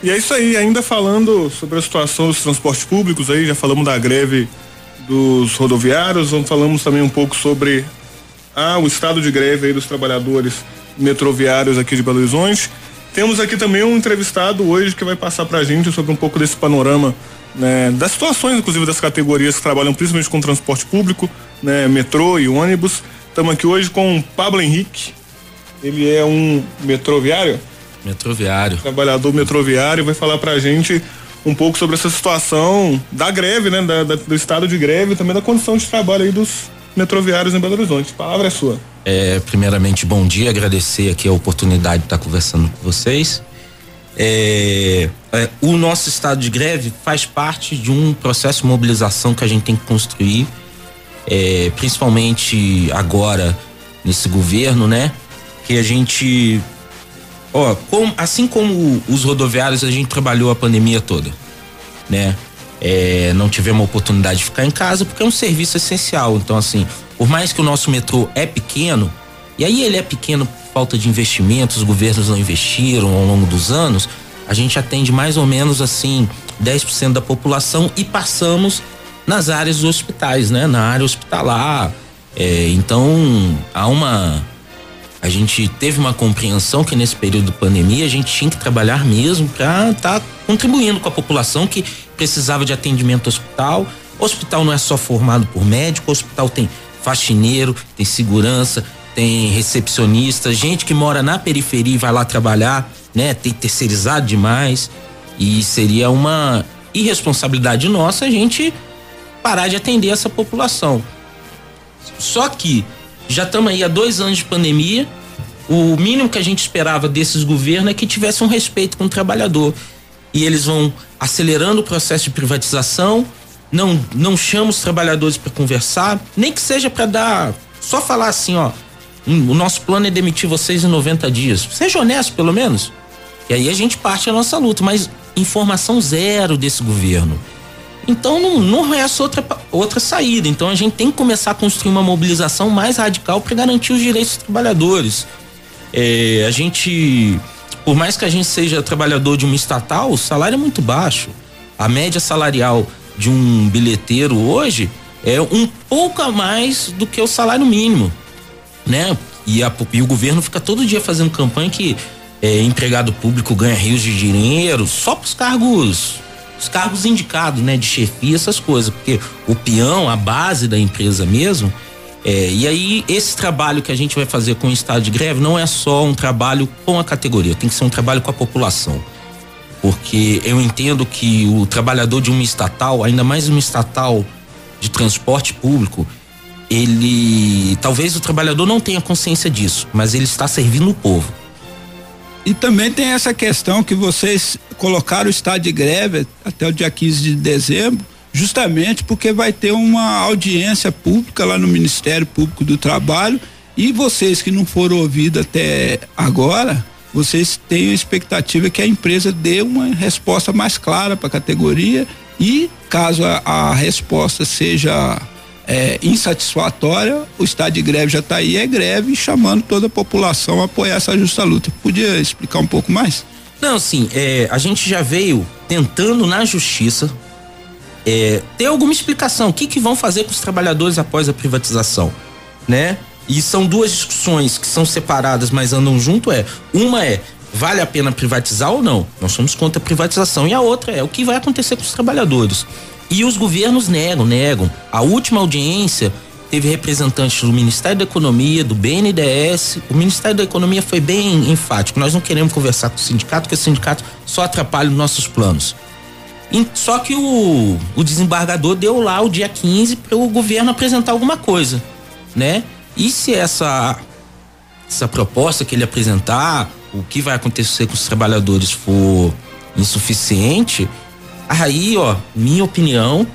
E é isso aí, ainda falando sobre a situação dos transportes públicos aí, já falamos da greve dos rodoviários, falamos também um pouco sobre ah, o estado de greve aí dos trabalhadores metroviários aqui de Belo Horizonte. Temos aqui também um entrevistado hoje que vai passar para a gente sobre um pouco desse panorama né, das situações, inclusive das categorias que trabalham principalmente com transporte público, né, metrô e ônibus. Estamos aqui hoje com o Pablo Henrique. Ele é um metroviário? Metroviário. Trabalhador metroviário, vai falar pra gente um pouco sobre essa situação da greve, né? Da, da, do estado de greve e também da condição de trabalho aí dos metroviários em Belo Horizonte. A palavra é sua. É, primeiramente, bom dia, agradecer aqui a oportunidade de estar conversando com vocês. É, é, o nosso estado de greve faz parte de um processo de mobilização que a gente tem que construir, é, principalmente agora nesse governo, né? Que a gente Ó, assim como os rodoviários, a gente trabalhou a pandemia toda, né? é, não tivemos a oportunidade de ficar em casa porque é um serviço essencial. Então, assim, por mais que o nosso metrô é pequeno, e aí ele é pequeno por falta de investimentos, os governos não investiram ao longo dos anos, a gente atende mais ou menos assim 10% da população e passamos nas áreas dos hospitais, né? Na área hospitalar. É, então, há uma a gente teve uma compreensão que nesse período de pandemia a gente tinha que trabalhar mesmo para estar tá contribuindo com a população que precisava de atendimento hospital. O hospital não é só formado por médico, o hospital tem faxineiro, tem segurança, tem recepcionista, gente que mora na periferia e vai lá trabalhar, né? Tem terceirizado demais e seria uma irresponsabilidade nossa a gente parar de atender essa população. Só que já estamos aí há dois anos de pandemia. O mínimo que a gente esperava desses governos é que tivesse um respeito com o trabalhador. E eles vão acelerando o processo de privatização, não não chama os trabalhadores para conversar, nem que seja para dar, só falar assim, ó, o nosso plano é demitir vocês em 90 dias. Seja honesto, pelo menos. E aí a gente parte a nossa luta, mas informação zero desse governo. Então não, não resta outra, outra saída. Então a gente tem que começar a construir uma mobilização mais radical para garantir os direitos dos trabalhadores. É, a gente, por mais que a gente seja trabalhador de uma estatal, o salário é muito baixo. A média salarial de um bilheteiro hoje é um pouco a mais do que o salário mínimo, né? E, a, e o governo fica todo dia fazendo campanha que é, empregado público ganha rios de dinheiro só para os cargos os cargos indicados, né, de chefia, essas coisas, porque o peão, a base da empresa mesmo, é, e aí esse trabalho que a gente vai fazer com o estado de greve não é só um trabalho com a categoria, tem que ser um trabalho com a população. Porque eu entendo que o trabalhador de uma estatal, ainda mais uma estatal de transporte público, ele talvez o trabalhador não tenha consciência disso, mas ele está servindo o povo. E também tem essa questão que vocês colocaram o estado de greve até o dia 15 de dezembro, justamente porque vai ter uma audiência pública lá no Ministério Público do Trabalho. E vocês que não foram ouvidos até agora, vocês têm a expectativa que a empresa dê uma resposta mais clara para a categoria. E caso a, a resposta seja é, insatisfatória, o estado de greve já está aí, é greve, chamando toda a população a apoiar essa justa luta. Podia explicar um pouco mais? Não, sim, é, a gente já veio tentando na justiça é, ter alguma explicação. O que, que vão fazer com os trabalhadores após a privatização, né? E são duas discussões que são separadas, mas andam junto. É uma é vale a pena privatizar ou não? Nós somos contra a privatização. E a outra é o que vai acontecer com os trabalhadores. E os governos negam, negam. A última audiência teve representantes do Ministério da Economia, do BNDES. O Ministério da Economia foi bem enfático. Nós não queremos conversar com o sindicato, porque o sindicato só atrapalha os nossos planos. Só que o, o desembargador deu lá o dia 15 para o governo apresentar alguma coisa, né? E se essa essa proposta que ele apresentar, o que vai acontecer com os trabalhadores for insuficiente, Aí, ó, minha opinião,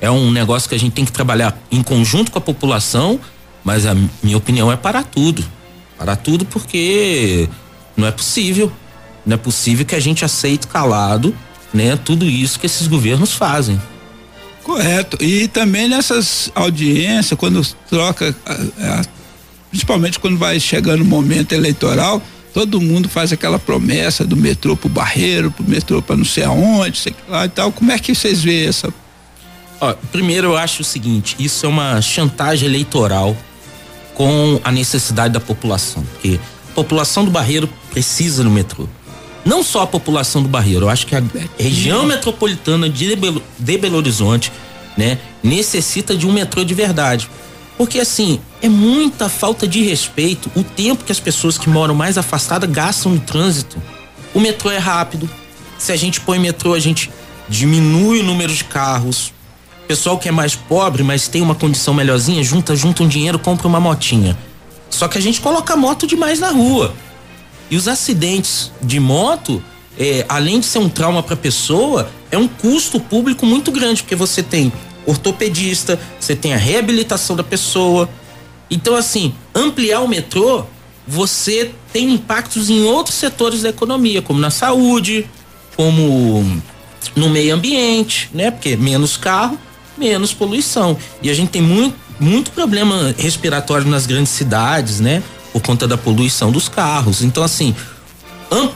é um negócio que a gente tem que trabalhar em conjunto com a população, mas a minha opinião é parar tudo. Parar tudo porque não é possível. Não é possível que a gente aceite calado, né, tudo isso que esses governos fazem. Correto. E também nessas audiências, quando troca, principalmente quando vai chegando o momento eleitoral, todo mundo faz aquela promessa do metrô pro Barreiro, pro metrô para não sei aonde, sei lá e tal. Como é que vocês veem essa? Ó, primeiro eu acho o seguinte, isso é uma chantagem eleitoral com a necessidade da população, porque a população do Barreiro precisa do metrô. Não só a população do Barreiro, eu acho que a região metropolitana de Belo, de Belo Horizonte, né, necessita de um metrô de verdade. Porque assim, é muita falta de respeito o tempo que as pessoas que moram mais afastadas gastam no trânsito. O metrô é rápido. Se a gente põe metrô, a gente diminui o número de carros. O pessoal que é mais pobre, mas tem uma condição melhorzinha, junta, junta um dinheiro, compra uma motinha. Só que a gente coloca moto demais na rua. E os acidentes de moto, é, além de ser um trauma para a pessoa, é um custo público muito grande, porque você tem ortopedista, você tem a reabilitação da pessoa. Então, assim, ampliar o metrô, você tem impactos em outros setores da economia, como na saúde, como no meio ambiente, né? Porque menos carro, menos poluição. E a gente tem muito, muito problema respiratório nas grandes cidades, né? Por conta da poluição dos carros. Então, assim,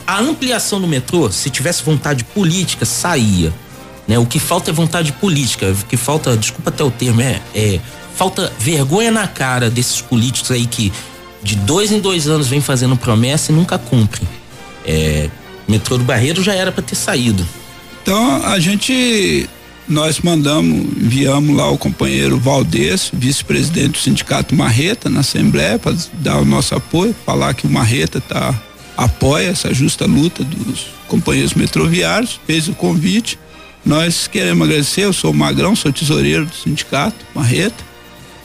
a ampliação do metrô, se tivesse vontade política, saía. Né? O que falta é vontade política. O que falta, desculpa até o termo, é, é falta vergonha na cara desses políticos aí que de dois em dois anos vem fazendo promessa e nunca cumprem. É, metrô do Barreiro já era para ter saído. Então a gente nós mandamos, enviamos lá o companheiro Valdez, vice-presidente do sindicato Marreta, na Assembleia, para dar o nosso apoio, falar que o Marreta tá, apoia essa justa luta dos companheiros metroviários, fez o convite. Nós queremos agradecer, eu sou o Magrão, sou tesoureiro do sindicato Marreta,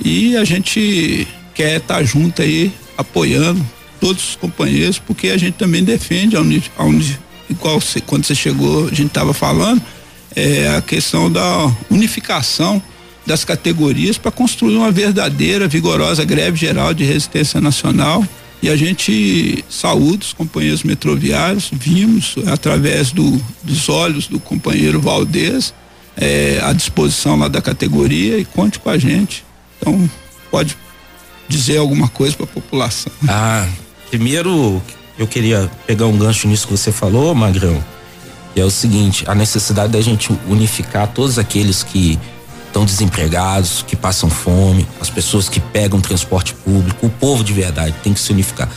e a gente quer estar tá junto aí, apoiando todos os companheiros, porque a gente também defende, onde, igual você, quando você chegou, a gente estava falando, é a questão da unificação das categorias para construir uma verdadeira, vigorosa greve geral de resistência nacional. E a gente saúde os companheiros metroviários, vimos através do, dos olhos do companheiro Valdez é, à disposição lá da categoria e conte com a gente. Então, pode dizer alguma coisa para a população. Ah, primeiro eu queria pegar um gancho nisso que você falou, Magrão, que é o seguinte, a necessidade da gente unificar todos aqueles que estão desempregados, que passam fome, as pessoas que pegam transporte público, o povo de verdade tem que se unificar.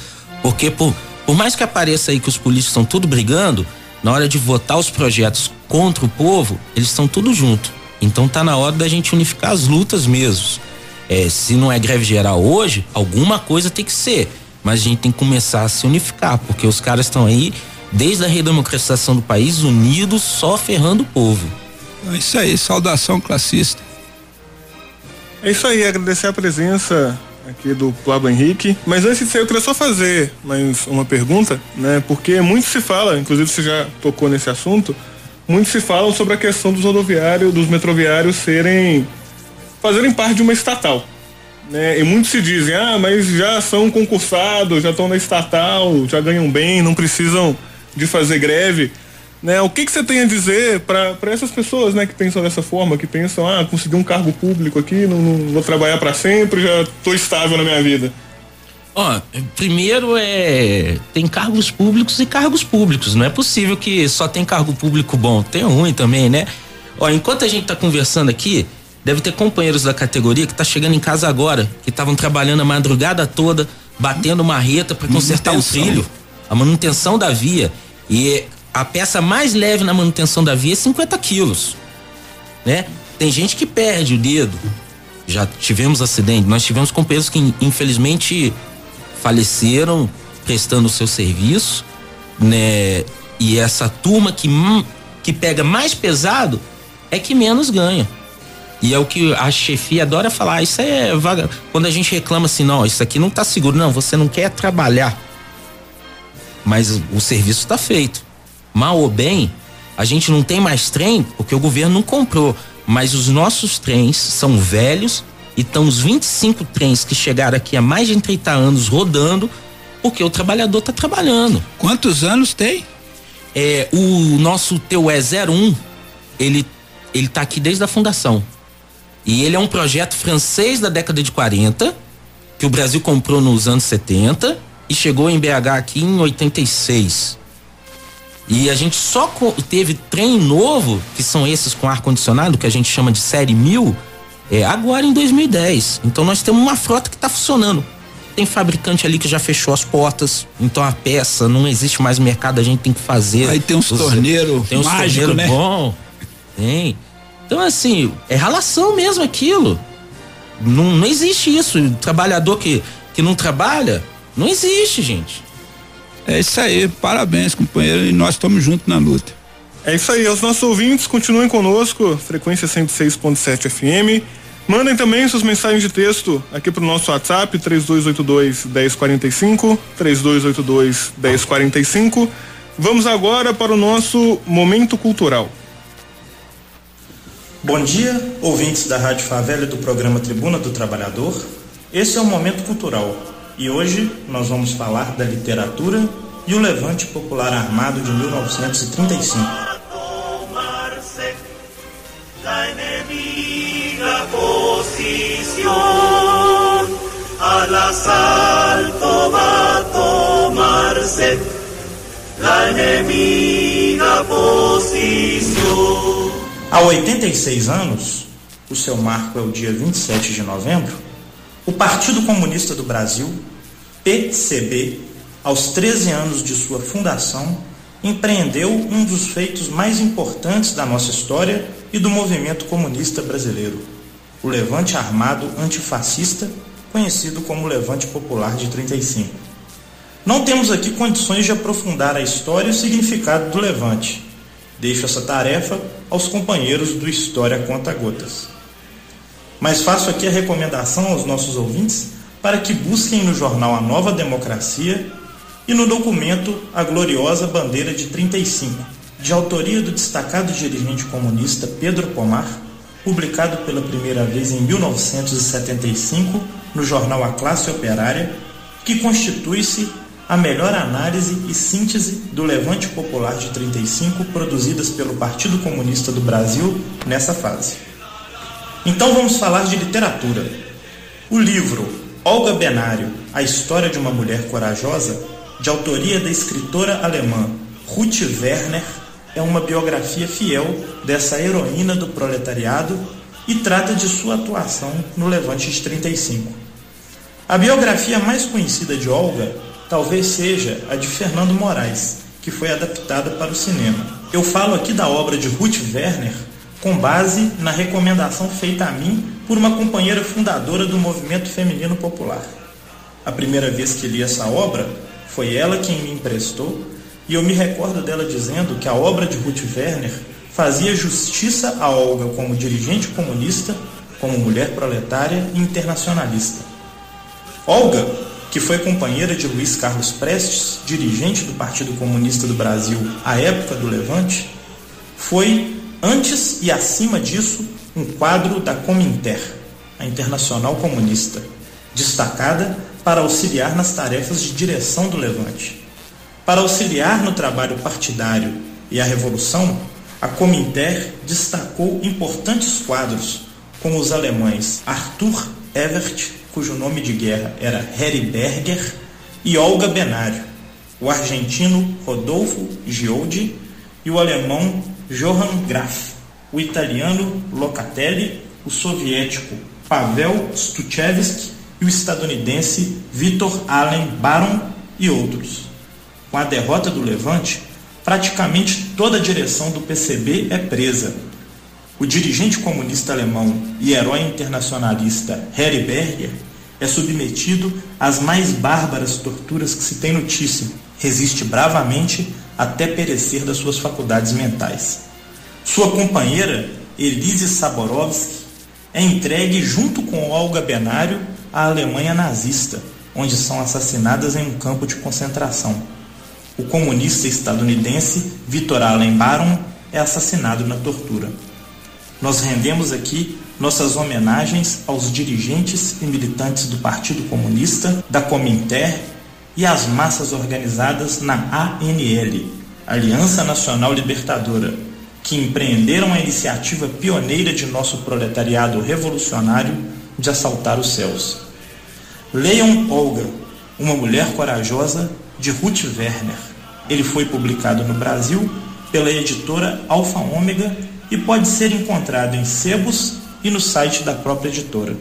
Porque por, por mais que apareça aí que os políticos estão tudo brigando, na hora de votar os projetos contra o povo, eles estão tudo junto. Então tá na hora da gente unificar as lutas mesmo. É, se não é greve geral hoje, alguma coisa tem que ser. Mas a gente tem que começar a se unificar, porque os caras estão aí, desde a redemocratização do país, unidos, só ferrando o povo. É isso aí, saudação classista. É isso aí, agradecer a presença aqui do Pablo Henrique. Mas antes ser, eu queria só fazer mais uma pergunta, né? Porque muito se fala, inclusive você já tocou nesse assunto, muito se fala sobre a questão dos rodoviários, dos metroviários serem fazerem parte de uma estatal. Né? E muitos se dizem, ah, mas já são concursados, já estão na estatal, já ganham bem, não precisam de fazer greve. Né? O que, que você tem a dizer para essas pessoas né, que pensam dessa forma, que pensam, ah, consegui um cargo público aqui, não, não vou trabalhar para sempre, já estou estável na minha vida? Ó, primeiro é. Tem cargos públicos e cargos públicos. Não é possível que só tem cargo público bom. Tem ruim também, né? Ó, enquanto a gente está conversando aqui, Deve ter companheiros da categoria que tá chegando em casa agora, que estavam trabalhando a madrugada toda, batendo marreta para consertar o trilho, a manutenção da via. E a peça mais leve na manutenção da via é 50 quilos, né? Tem gente que perde o dedo. Já tivemos acidente, nós tivemos companheiros que infelizmente faleceram prestando o seu serviço, né? E essa turma que que pega mais pesado é que menos ganha. E é o que a chefia adora falar, isso é vaga. Quando a gente reclama assim, não, isso aqui não tá seguro, não, você não quer trabalhar. Mas o serviço está feito. Mal ou bem, a gente não tem mais trem porque o governo não comprou. Mas os nossos trens são velhos e estão os 25 trens que chegaram aqui há mais de 30 anos rodando porque o trabalhador está trabalhando. Quantos anos tem? É, o nosso TUE 01, ele, ele tá aqui desde a fundação. E ele é um projeto francês da década de 40, que o Brasil comprou nos anos 70 e chegou em BH aqui em 86. E a gente só teve trem novo, que são esses com ar-condicionado, que a gente chama de série 1000, é, agora em 2010. Então nós temos uma frota que está funcionando. Tem fabricante ali que já fechou as portas, então a peça não existe mais mercado, a gente tem que fazer. Aí tem uns torneiros Tem uns torneiros né? bom. Tem. Então, assim, é relação mesmo aquilo. Não, não existe isso. Trabalhador que, que não trabalha, não existe, gente. É isso aí, parabéns, companheiro, e nós estamos juntos na luta. É isso aí, os nossos ouvintes continuem conosco, frequência 106.7 FM. Mandem também suas mensagens de texto aqui pro nosso WhatsApp, 3282 1045, 3282 1045. Vamos agora para o nosso momento cultural. Bom dia, ouvintes da Rádio Favela e do programa Tribuna do Trabalhador. Esse é o Momento Cultural e hoje nós vamos falar da literatura e o levante popular armado de 1935. al asalto va a tomarse la enemiga posición. Há 86 anos, o seu marco é o dia 27 de novembro, o Partido Comunista do Brasil, PCB, aos 13 anos de sua fundação, empreendeu um dos feitos mais importantes da nossa história e do movimento comunista brasileiro, o levante armado antifascista, conhecido como Levante Popular de 35. Não temos aqui condições de aprofundar a história e o significado do levante. Deixo essa tarefa aos companheiros do História Conta Gotas. Mas faço aqui a recomendação aos nossos ouvintes para que busquem no jornal A Nova Democracia e no documento A Gloriosa Bandeira de 35, de autoria do destacado dirigente comunista Pedro Pomar, publicado pela primeira vez em 1975 no jornal A Classe Operária, que constitui-se a melhor análise e síntese do levante popular de 35 produzidas pelo Partido Comunista do Brasil nessa fase. Então vamos falar de literatura. O livro Olga Benário, A História de uma Mulher Corajosa, de autoria da escritora alemã Ruth Werner, é uma biografia fiel dessa heroína do proletariado e trata de sua atuação no Levante de 35. A biografia mais conhecida de Olga talvez seja a de Fernando Moraes, que foi adaptada para o cinema. Eu falo aqui da obra de Ruth Werner com base na recomendação feita a mim por uma companheira fundadora do movimento feminino popular. A primeira vez que li essa obra, foi ela quem me emprestou e eu me recordo dela dizendo que a obra de Ruth Werner fazia justiça a Olga como dirigente comunista, como mulher proletária e internacionalista. Olga, que foi companheira de Luiz Carlos Prestes, dirigente do Partido Comunista do Brasil à época do Levante, foi, antes e acima disso, um quadro da Cominter, a Internacional Comunista, destacada para auxiliar nas tarefas de direção do Levante. Para auxiliar no trabalho partidário e a revolução, a Cominter destacou importantes quadros, como os alemães Arthur Evert, cujo nome de guerra era Harry Berger, e Olga Benário, o argentino Rodolfo Gioldi e o alemão Johann Graf, o italiano Locatelli, o soviético Pavel Stuchevsky e o estadunidense Victor Allen Baron e outros. Com a derrota do Levante, praticamente toda a direção do PCB é presa. O dirigente comunista alemão e herói internacionalista Harry Berger é submetido às mais bárbaras torturas que se tem notícia. Resiste bravamente até perecer das suas faculdades mentais. Sua companheira, Elise Saborovsky, é entregue junto com Olga Benário à Alemanha nazista, onde são assassinadas em um campo de concentração. O comunista estadunidense Victor Allen Baron é assassinado na tortura. Nós rendemos aqui nossas homenagens aos dirigentes e militantes do Partido Comunista, da Cominter e às massas organizadas na ANL, Aliança Nacional Libertadora, que empreenderam a iniciativa pioneira de nosso proletariado revolucionário de assaltar os céus. Leiam Olga, uma mulher corajosa, de Ruth Werner. Ele foi publicado no Brasil pela editora Alfa Ômega e pode ser encontrado em sebos e no site da própria editora.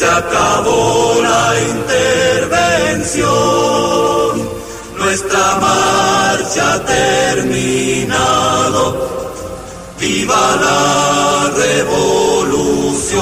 Se acabó la intervención, nuestra marcha ha terminado. Viva la revolución,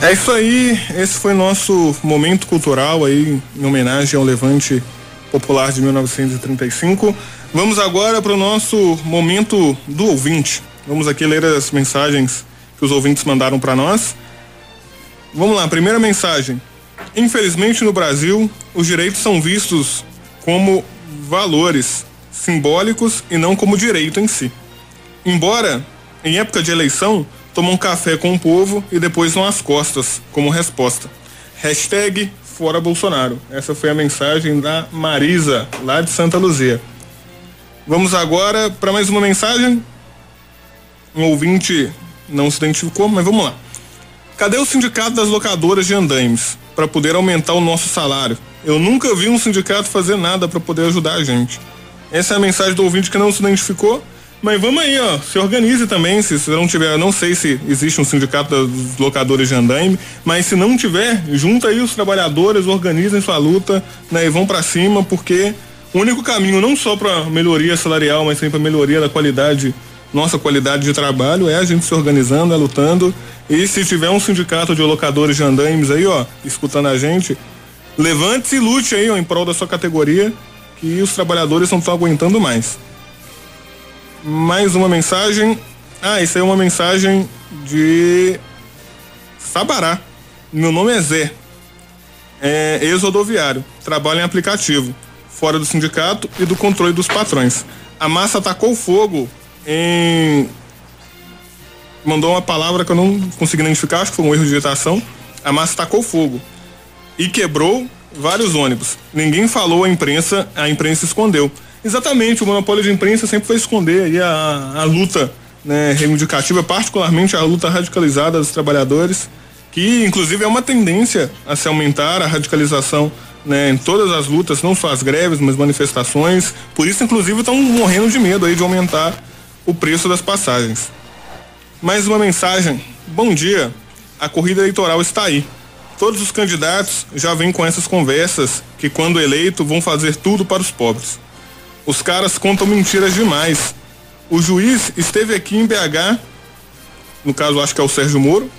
É isso aí, esse foi nosso momento cultural aí, em homenagem ao Levante Popular de 1935. Vamos agora para o nosso momento do ouvinte. Vamos aqui ler as mensagens que os ouvintes mandaram para nós. Vamos lá, primeira mensagem. Infelizmente no Brasil, os direitos são vistos como valores simbólicos e não como direito em si. Embora, em época de eleição, tomam um café com o povo e depois vão às costas, como resposta. Hashtag fora Bolsonaro. Essa foi a mensagem da Marisa, lá de Santa Luzia. Vamos agora para mais uma mensagem. Um ouvinte não se identificou, mas vamos lá. Cadê o sindicato das locadoras de andaimes para poder aumentar o nosso salário? Eu nunca vi um sindicato fazer nada para poder ajudar a gente. Essa é a mensagem do ouvinte que não se identificou. Mas vamos aí, ó. Se organize também. Se, se não tiver, não sei se existe um sindicato dos locadores de andaime, mas se não tiver, junta aí os trabalhadores, organizem sua luta, né, e vão para cima, porque o único caminho não só para melhoria salarial, mas também para melhoria da qualidade, nossa qualidade de trabalho, é a gente se organizando, é lutando. E se tiver um sindicato de locadores de andaimes aí, ó, escutando a gente, levante-se e lute aí, ó, em prol da sua categoria, que os trabalhadores não estão aguentando mais mais uma mensagem. Ah, isso aí é uma mensagem de Sabará. Meu nome é Zé. É ex-rodoviário. Trabalho em aplicativo. Fora do sindicato e do controle dos patrões. A massa atacou fogo em. Mandou uma palavra que eu não consegui identificar, acho que foi um erro de digitação. A massa atacou fogo. E quebrou vários ônibus. Ninguém falou à imprensa, a imprensa escondeu. Exatamente, o monopólio de imprensa sempre foi esconder aí a, a luta né, reivindicativa, particularmente a luta radicalizada dos trabalhadores, que inclusive é uma tendência a se aumentar a radicalização né, em todas as lutas, não só as greves, mas manifestações. Por isso, inclusive, estão morrendo de medo aí de aumentar o preço das passagens. Mais uma mensagem. Bom dia. A corrida eleitoral está aí. Todos os candidatos já vêm com essas conversas que, quando eleito, vão fazer tudo para os pobres. Os caras contam mentiras demais. O juiz esteve aqui em BH, no caso acho que é o Sérgio Moro,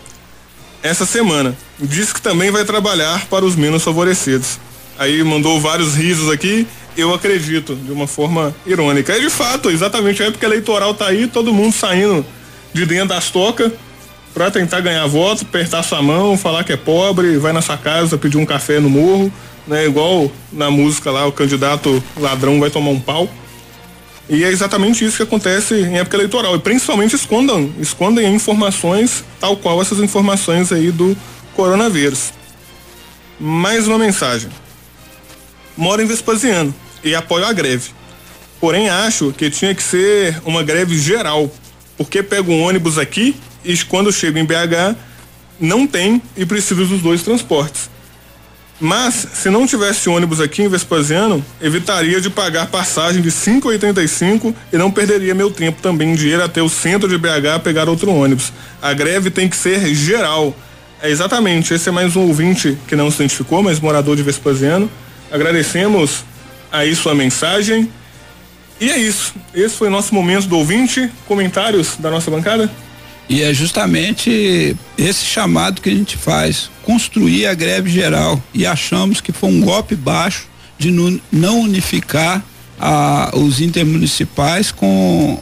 essa semana. Disse que também vai trabalhar para os menos favorecidos. Aí mandou vários risos aqui, eu acredito, de uma forma irônica. É de fato, exatamente a época eleitoral tá aí, todo mundo saindo de dentro das tocas para tentar ganhar voto, apertar sua mão, falar que é pobre, vai na sua casa pedir um café no morro né? Igual na música lá, o candidato ladrão vai tomar um pau. E é exatamente isso que acontece em época eleitoral. E principalmente escondam, escondem informações, tal qual essas informações aí do coronavírus. Mais uma mensagem. Moro em Vespasiano e apoio a greve. Porém, acho que tinha que ser uma greve geral. Porque pego um ônibus aqui e quando chego em BH, não tem e preciso dos dois transportes. Mas, se não tivesse ônibus aqui em Vespasiano, evitaria de pagar passagem de 5,85 e não perderia meu tempo também de ir até o centro de BH pegar outro ônibus. A greve tem que ser geral. É exatamente, esse é mais um ouvinte que não se identificou, mas morador de Vespasiano. Agradecemos aí sua mensagem. E é isso. Esse foi o nosso momento do ouvinte. Comentários da nossa bancada? E é justamente esse chamado que a gente faz, construir a greve geral. E achamos que foi um golpe baixo de não unificar a, os intermunicipais com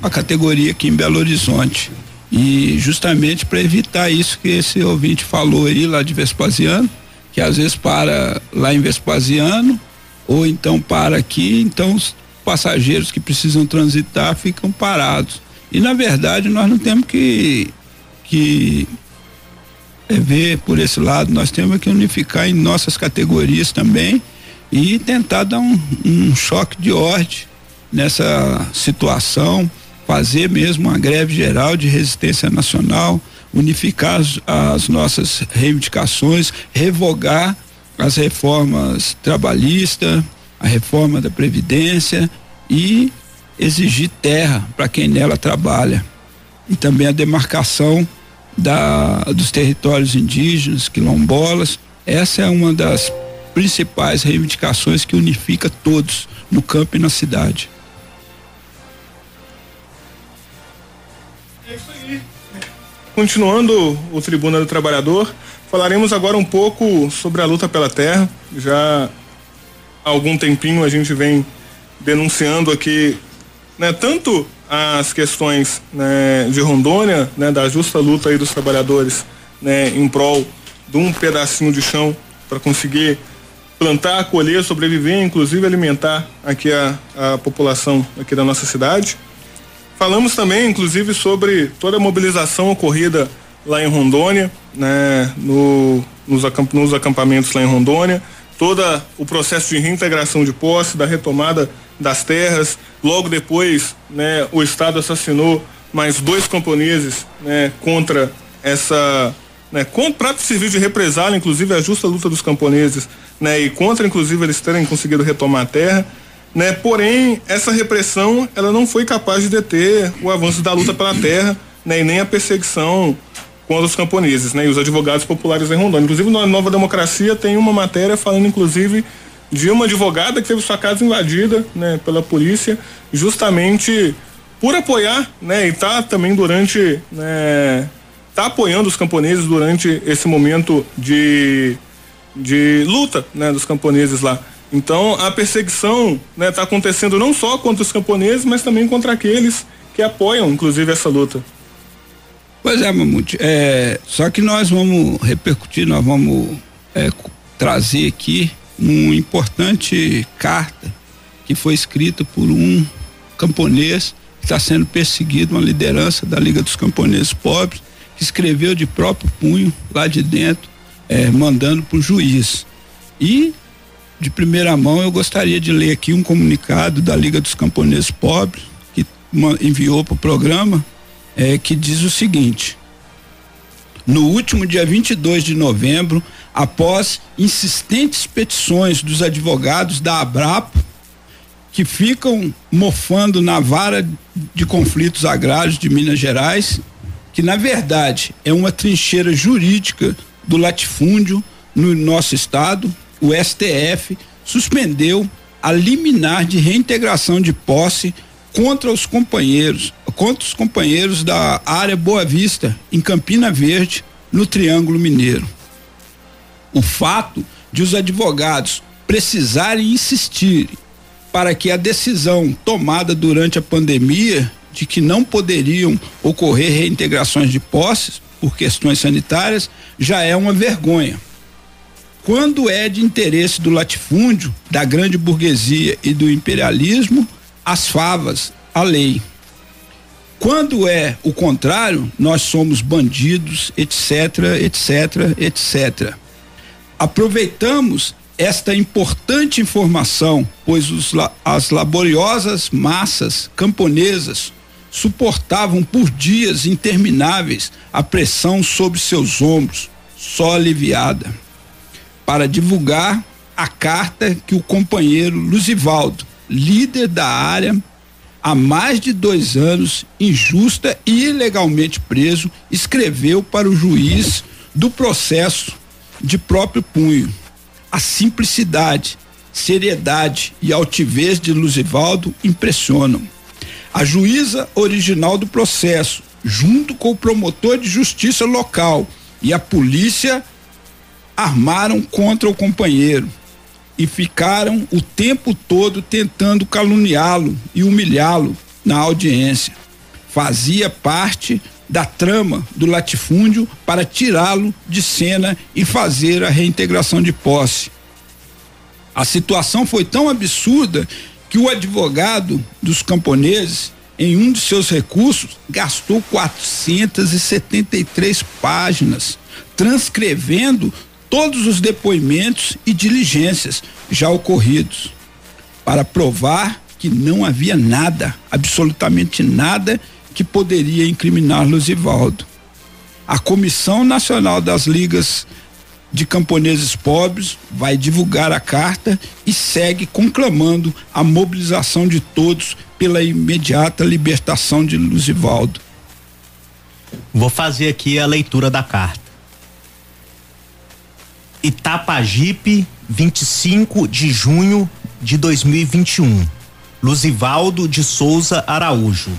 a categoria aqui em Belo Horizonte. E justamente para evitar isso que esse ouvinte falou aí lá de Vespasiano, que às vezes para lá em Vespasiano, ou então para aqui, então os passageiros que precisam transitar ficam parados. E na verdade nós não temos que, que é, ver por esse lado, nós temos que unificar em nossas categorias também e tentar dar um, um choque de ordem nessa situação, fazer mesmo uma greve geral de resistência nacional, unificar as, as nossas reivindicações, revogar as reformas trabalhistas, a reforma da Previdência e exigir terra para quem nela trabalha e também a demarcação da, dos territórios indígenas, quilombolas. Essa é uma das principais reivindicações que unifica todos no campo e na cidade. É isso aí. Continuando o Tribuna do Trabalhador, falaremos agora um pouco sobre a luta pela terra. Já há algum tempinho a gente vem denunciando aqui né, tanto as questões né, de Rondônia, né, da justa luta aí dos trabalhadores né, em prol de um pedacinho de chão para conseguir plantar, colher, sobreviver, inclusive alimentar aqui a, a população aqui da nossa cidade. Falamos também, inclusive, sobre toda a mobilização ocorrida lá em Rondônia, né, no, nos, acamp, nos acampamentos lá em Rondônia, todo o processo de reintegração de posse, da retomada das terras. Logo depois, né, o Estado assassinou mais dois camponeses né, contra essa. Né, para servir de represália, inclusive, a justa luta dos camponeses, né, e contra, inclusive, eles terem conseguido retomar a terra. Né, porém, essa repressão ela não foi capaz de deter o avanço da luta pela terra né, e nem a perseguição contra os camponeses né, e os advogados populares em Rondônia. Inclusive, na Nova Democracia tem uma matéria falando, inclusive, de uma advogada que teve sua casa invadida né, pela polícia, justamente por apoiar, né, e tá também durante, né, tá apoiando os camponeses durante esse momento de, de luta, né, dos camponeses lá. Então a perseguição, né, tá acontecendo não só contra os camponeses, mas também contra aqueles que apoiam, inclusive, essa luta. Pois é, Mamute, é, só que nós vamos repercutir, nós vamos é, trazer aqui uma importante carta que foi escrita por um camponês está sendo perseguido, uma liderança da Liga dos Camponeses Pobres, que escreveu de próprio punho lá de dentro, eh, mandando para o juiz. E, de primeira mão, eu gostaria de ler aqui um comunicado da Liga dos Camponeses Pobres, que enviou para o programa, eh, que diz o seguinte: No último dia 22 de novembro, após insistentes petições dos advogados da Abrapo, que ficam mofando na vara de conflitos agrários de Minas Gerais, que na verdade é uma trincheira jurídica do latifúndio no nosso estado, o STF suspendeu a liminar de reintegração de posse contra os companheiros, contra os companheiros da área Boa Vista, em Campina Verde, no Triângulo Mineiro. O fato de os advogados precisarem insistir para que a decisão tomada durante a pandemia de que não poderiam ocorrer reintegrações de posses por questões sanitárias já é uma vergonha. Quando é de interesse do latifúndio, da grande burguesia e do imperialismo, as favas, a lei. Quando é o contrário, nós somos bandidos, etc, etc, etc. Aproveitamos esta importante informação, pois os, as laboriosas massas camponesas suportavam por dias intermináveis a pressão sobre seus ombros, só aliviada, para divulgar a carta que o companheiro Luzivaldo, líder da área, há mais de dois anos, injusta e ilegalmente preso, escreveu para o juiz do processo de próprio punho a simplicidade, seriedade e altivez de Luzivaldo impressionam. A juíza original do processo, junto com o promotor de justiça local e a polícia, armaram contra o companheiro e ficaram o tempo todo tentando caluniá-lo e humilhá-lo na audiência. Fazia parte da trama do latifúndio para tirá-lo de cena e fazer a reintegração de posse. A situação foi tão absurda que o advogado dos camponeses, em um de seus recursos, gastou 473 páginas transcrevendo todos os depoimentos e diligências já ocorridos para provar que não havia nada, absolutamente nada que poderia incriminar Luzivaldo. A Comissão Nacional das Ligas de Camponeses Pobres vai divulgar a carta e segue conclamando a mobilização de todos pela imediata libertação de Luzivaldo. Vou fazer aqui a leitura da carta. Itapajipe, 25 de junho de 2021. Luzivaldo de Souza Araújo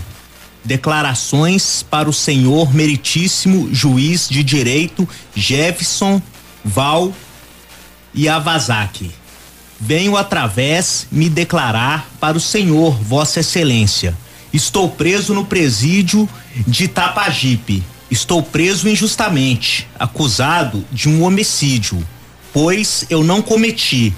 declarações para o senhor meritíssimo juiz de direito Jefferson Val Yavazaki. Venho através me declarar para o senhor, vossa excelência. Estou preso no presídio de Tapajipe. Estou preso injustamente, acusado de um homicídio pois eu não cometi.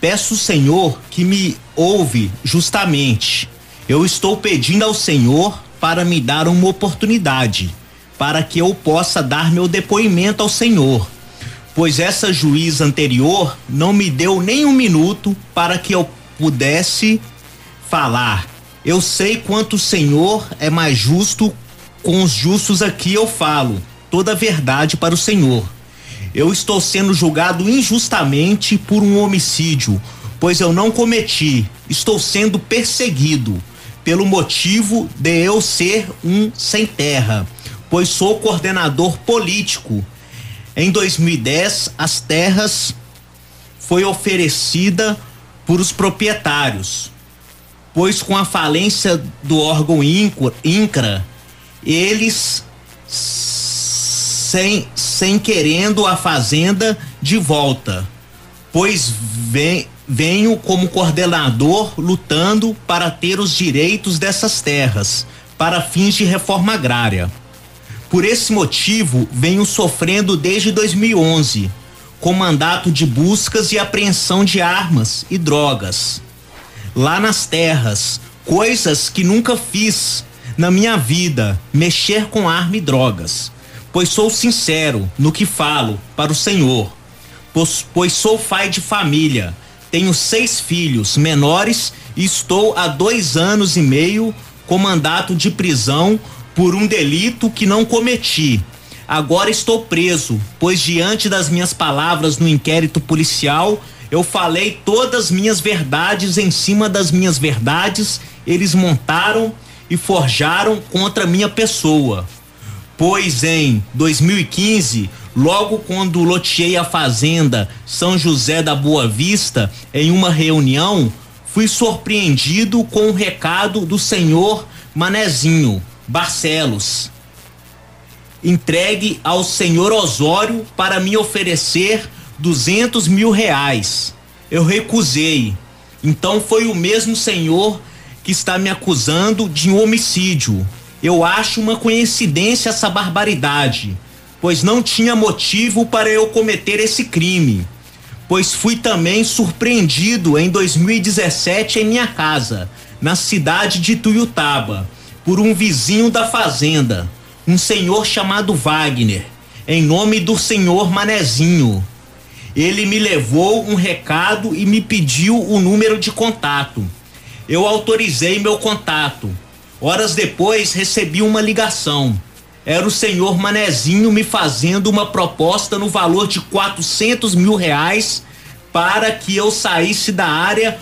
Peço, Senhor, que me ouve justamente. Eu estou pedindo ao Senhor para me dar uma oportunidade, para que eu possa dar meu depoimento ao Senhor. Pois essa juíza anterior não me deu nem um minuto para que eu pudesse falar. Eu sei quanto o Senhor é mais justo com os justos aqui eu falo toda a verdade para o Senhor. Eu estou sendo julgado injustamente por um homicídio, pois eu não cometi. Estou sendo perseguido pelo motivo de eu ser um sem terra, pois sou coordenador político. Em 2010, as terras foi oferecida por os proprietários, pois com a falência do órgão INCRA, eles sem, sem querendo a fazenda de volta, pois vem, venho como coordenador lutando para ter os direitos dessas terras para fins de reforma agrária. Por esse motivo, venho sofrendo desde 2011, com mandato de buscas e apreensão de armas e drogas. Lá nas terras, coisas que nunca fiz na minha vida, mexer com arma e drogas pois sou sincero no que falo para o Senhor, pois, pois sou pai de família, tenho seis filhos menores e estou há dois anos e meio com mandato de prisão por um delito que não cometi. Agora estou preso, pois diante das minhas palavras no inquérito policial, eu falei todas minhas verdades em cima das minhas verdades, eles montaram e forjaram contra minha pessoa pois em 2015, logo quando loteei a fazenda São José da Boa Vista, em uma reunião, fui surpreendido com o um recado do senhor Manezinho Barcelos, entregue ao senhor Osório para me oferecer duzentos mil reais. Eu recusei. Então foi o mesmo senhor que está me acusando de um homicídio. Eu acho uma coincidência essa barbaridade, pois não tinha motivo para eu cometer esse crime. Pois fui também surpreendido em 2017 em minha casa, na cidade de Tuiutaba, por um vizinho da fazenda, um senhor chamado Wagner, em nome do senhor Manezinho. Ele me levou um recado e me pediu o número de contato. Eu autorizei meu contato Horas depois recebi uma ligação. Era o senhor Manezinho me fazendo uma proposta no valor de 400 mil reais para que eu saísse da área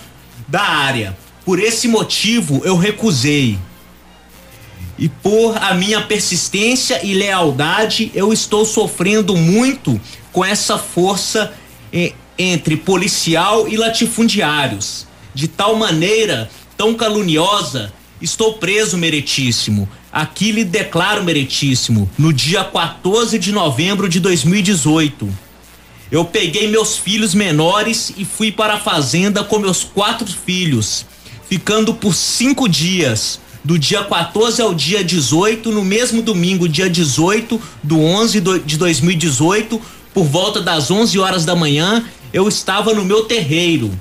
da área. Por esse motivo eu recusei. E por a minha persistência e lealdade, eu estou sofrendo muito com essa força eh, entre policial e latifundiários, de tal maneira tão caluniosa Estou preso, Meretíssimo. Aqui lhe declaro, Meretíssimo, no dia 14 de novembro de 2018. Eu peguei meus filhos menores e fui para a fazenda com meus quatro filhos, ficando por cinco dias, do dia 14 ao dia 18, no mesmo domingo, dia 18 do 11 de 2018, por volta das 11 horas da manhã, eu estava no meu terreiro,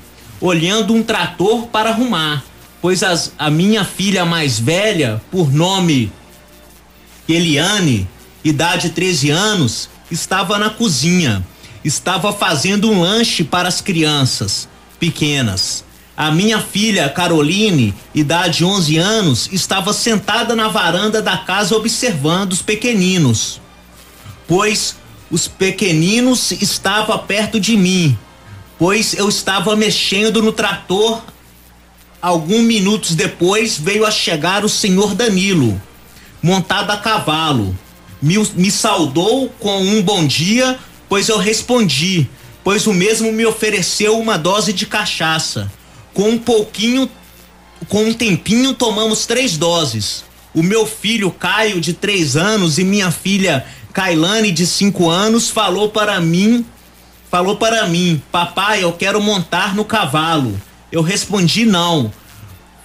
olhando um trator para arrumar pois as, a minha filha mais velha, por nome Eliane, idade 13 anos, estava na cozinha, estava fazendo um lanche para as crianças pequenas. A minha filha Caroline, idade 11 anos, estava sentada na varanda da casa observando os pequeninos, pois os pequeninos estavam perto de mim, pois eu estava mexendo no trator Alguns minutos depois veio a chegar o senhor Danilo, montado a cavalo. Me, me saudou com um bom dia, pois eu respondi, pois o mesmo me ofereceu uma dose de cachaça. Com um pouquinho, com um tempinho, tomamos três doses. O meu filho Caio, de três anos, e minha filha Kailane, de cinco anos, falou para mim, falou para mim, papai, eu quero montar no cavalo. Eu respondi não.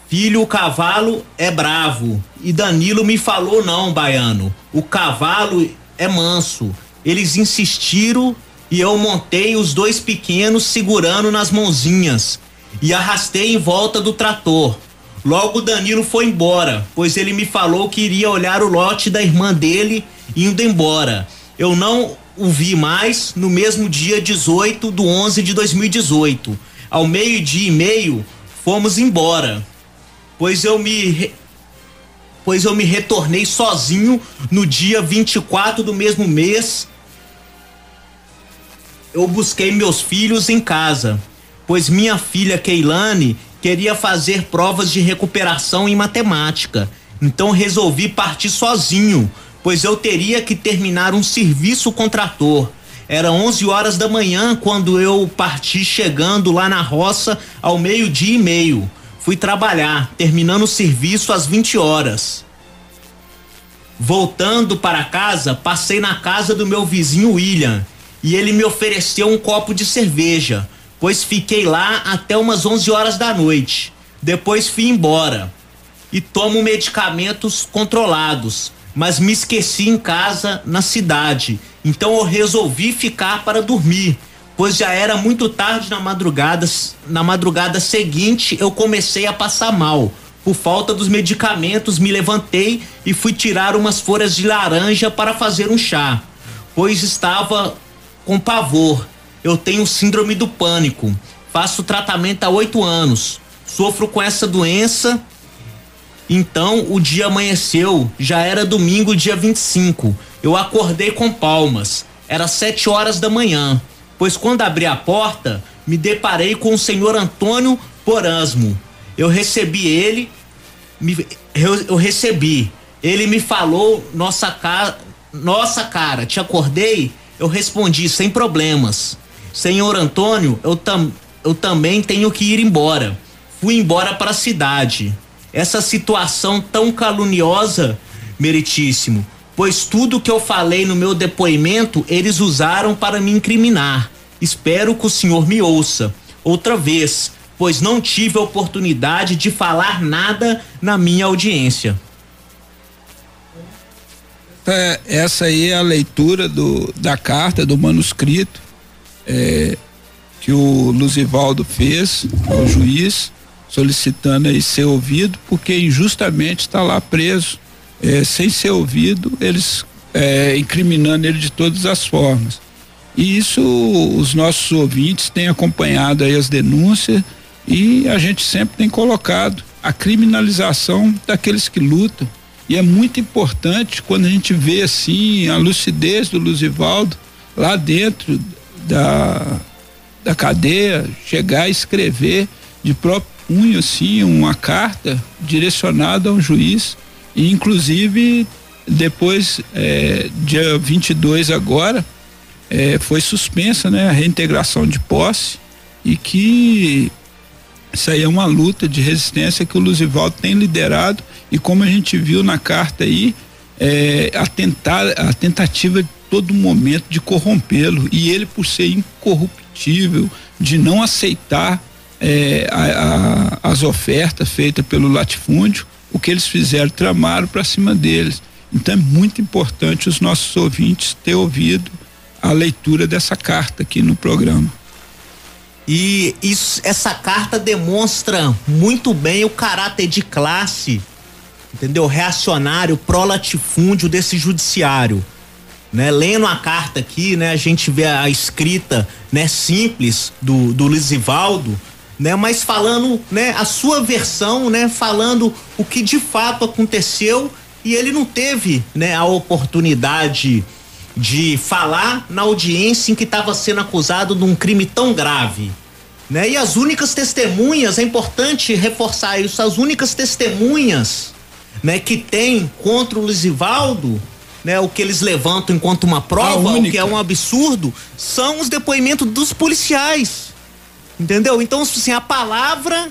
Filho, o cavalo é bravo. E Danilo me falou não, baiano. O cavalo é manso. Eles insistiram e eu montei os dois pequenos segurando nas mãozinhas e arrastei em volta do trator. Logo Danilo foi embora, pois ele me falou que iria olhar o lote da irmã dele indo embora. Eu não o vi mais no mesmo dia 18 do 11 de 2018. Ao meio-dia e meio, fomos embora, pois eu me pois eu me retornei sozinho no dia 24 do mesmo mês. Eu busquei meus filhos em casa, pois minha filha Keilane queria fazer provas de recuperação em matemática. Então resolvi partir sozinho, pois eu teria que terminar um serviço com trator. Era 11 horas da manhã quando eu parti chegando lá na roça ao meio-dia e meio. Fui trabalhar, terminando o serviço às 20 horas. Voltando para casa, passei na casa do meu vizinho William e ele me ofereceu um copo de cerveja pois fiquei lá até umas 11 horas da noite. Depois fui embora e tomo medicamentos controlados, mas me esqueci em casa na cidade. Então eu resolvi ficar para dormir, pois já era muito tarde na madrugada. Na madrugada seguinte eu comecei a passar mal. Por falta dos medicamentos, me levantei e fui tirar umas folhas de laranja para fazer um chá, pois estava com pavor eu tenho síndrome do pânico. Faço tratamento há oito anos. Sofro com essa doença. Então o dia amanheceu, já era domingo, dia 25. Eu acordei com palmas. Era sete horas da manhã. Pois quando abri a porta, me deparei com o senhor Antônio Porasmo. Eu recebi ele, me, eu, eu recebi. Ele me falou, nossa cara, nossa cara, te acordei? Eu respondi sem problemas. Senhor Antônio, eu, tam, eu também tenho que ir embora. Fui embora para a cidade. Essa situação tão caluniosa, meritíssimo, pois tudo que eu falei no meu depoimento eles usaram para me incriminar. Espero que o senhor me ouça outra vez, pois não tive a oportunidade de falar nada na minha audiência. É, essa aí é a leitura do, da carta, do manuscrito é, que o Luzivaldo fez ao juiz, solicitando aí ser ouvido, porque injustamente está lá preso, é, sem ser ouvido, eles é, incriminando ele de todas as formas. E isso os nossos ouvintes têm acompanhado aí as denúncias e a gente sempre tem colocado a criminalização daqueles que lutam. E é muito importante quando a gente vê assim a lucidez do Luzivaldo lá dentro da, da cadeia chegar a escrever de próprio punho assim uma carta direcionada a um juiz e inclusive depois é, dia 22 agora é, foi suspensa né a reintegração de posse e que isso aí é uma luta de resistência que o Luzivaldo tem liderado e como a gente viu na carta aí é, a, tentar, a tentativa todo momento de corrompê-lo e ele por ser incorruptível, de não aceitar é, a, a, as ofertas feitas pelo latifúndio, o que eles fizeram tramaram para cima deles. Então é muito importante os nossos ouvintes ter ouvido a leitura dessa carta aqui no programa. E isso, essa carta demonstra muito bem o caráter de classe, entendeu? Reacionário, pró-latifúndio desse judiciário né? Lendo a carta aqui, né? A gente vê a escrita, né? Simples do, do Lisivaldo, né? Mas falando, né? A sua versão, né? Falando o que de fato aconteceu e ele não teve, né? A oportunidade de falar na audiência em que estava sendo acusado de um crime tão grave, né? E as únicas testemunhas, é importante reforçar isso, as únicas testemunhas, né? Que tem contra o Lisivaldo né, o que eles levantam enquanto uma prova, o que é um absurdo, são os depoimentos dos policiais. Entendeu? Então, assim, a palavra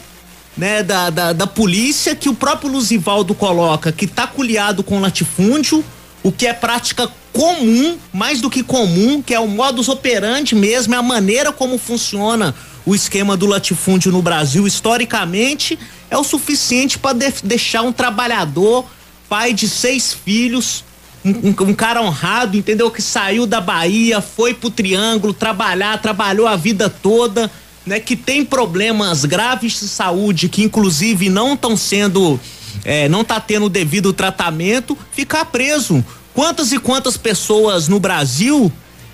né, da, da, da polícia que o próprio Luzivaldo coloca, que tá culiado com latifúndio, o que é prática comum, mais do que comum, que é o modus operandi mesmo, é a maneira como funciona o esquema do latifúndio no Brasil historicamente, é o suficiente para de deixar um trabalhador, pai de seis filhos, um, um, cara honrado, entendeu? Que saiu da Bahia, foi pro Triângulo trabalhar, trabalhou a vida toda, né? Que tem problemas graves de saúde, que inclusive não estão sendo, é, não tá tendo o devido tratamento, ficar preso. Quantas e quantas pessoas no Brasil,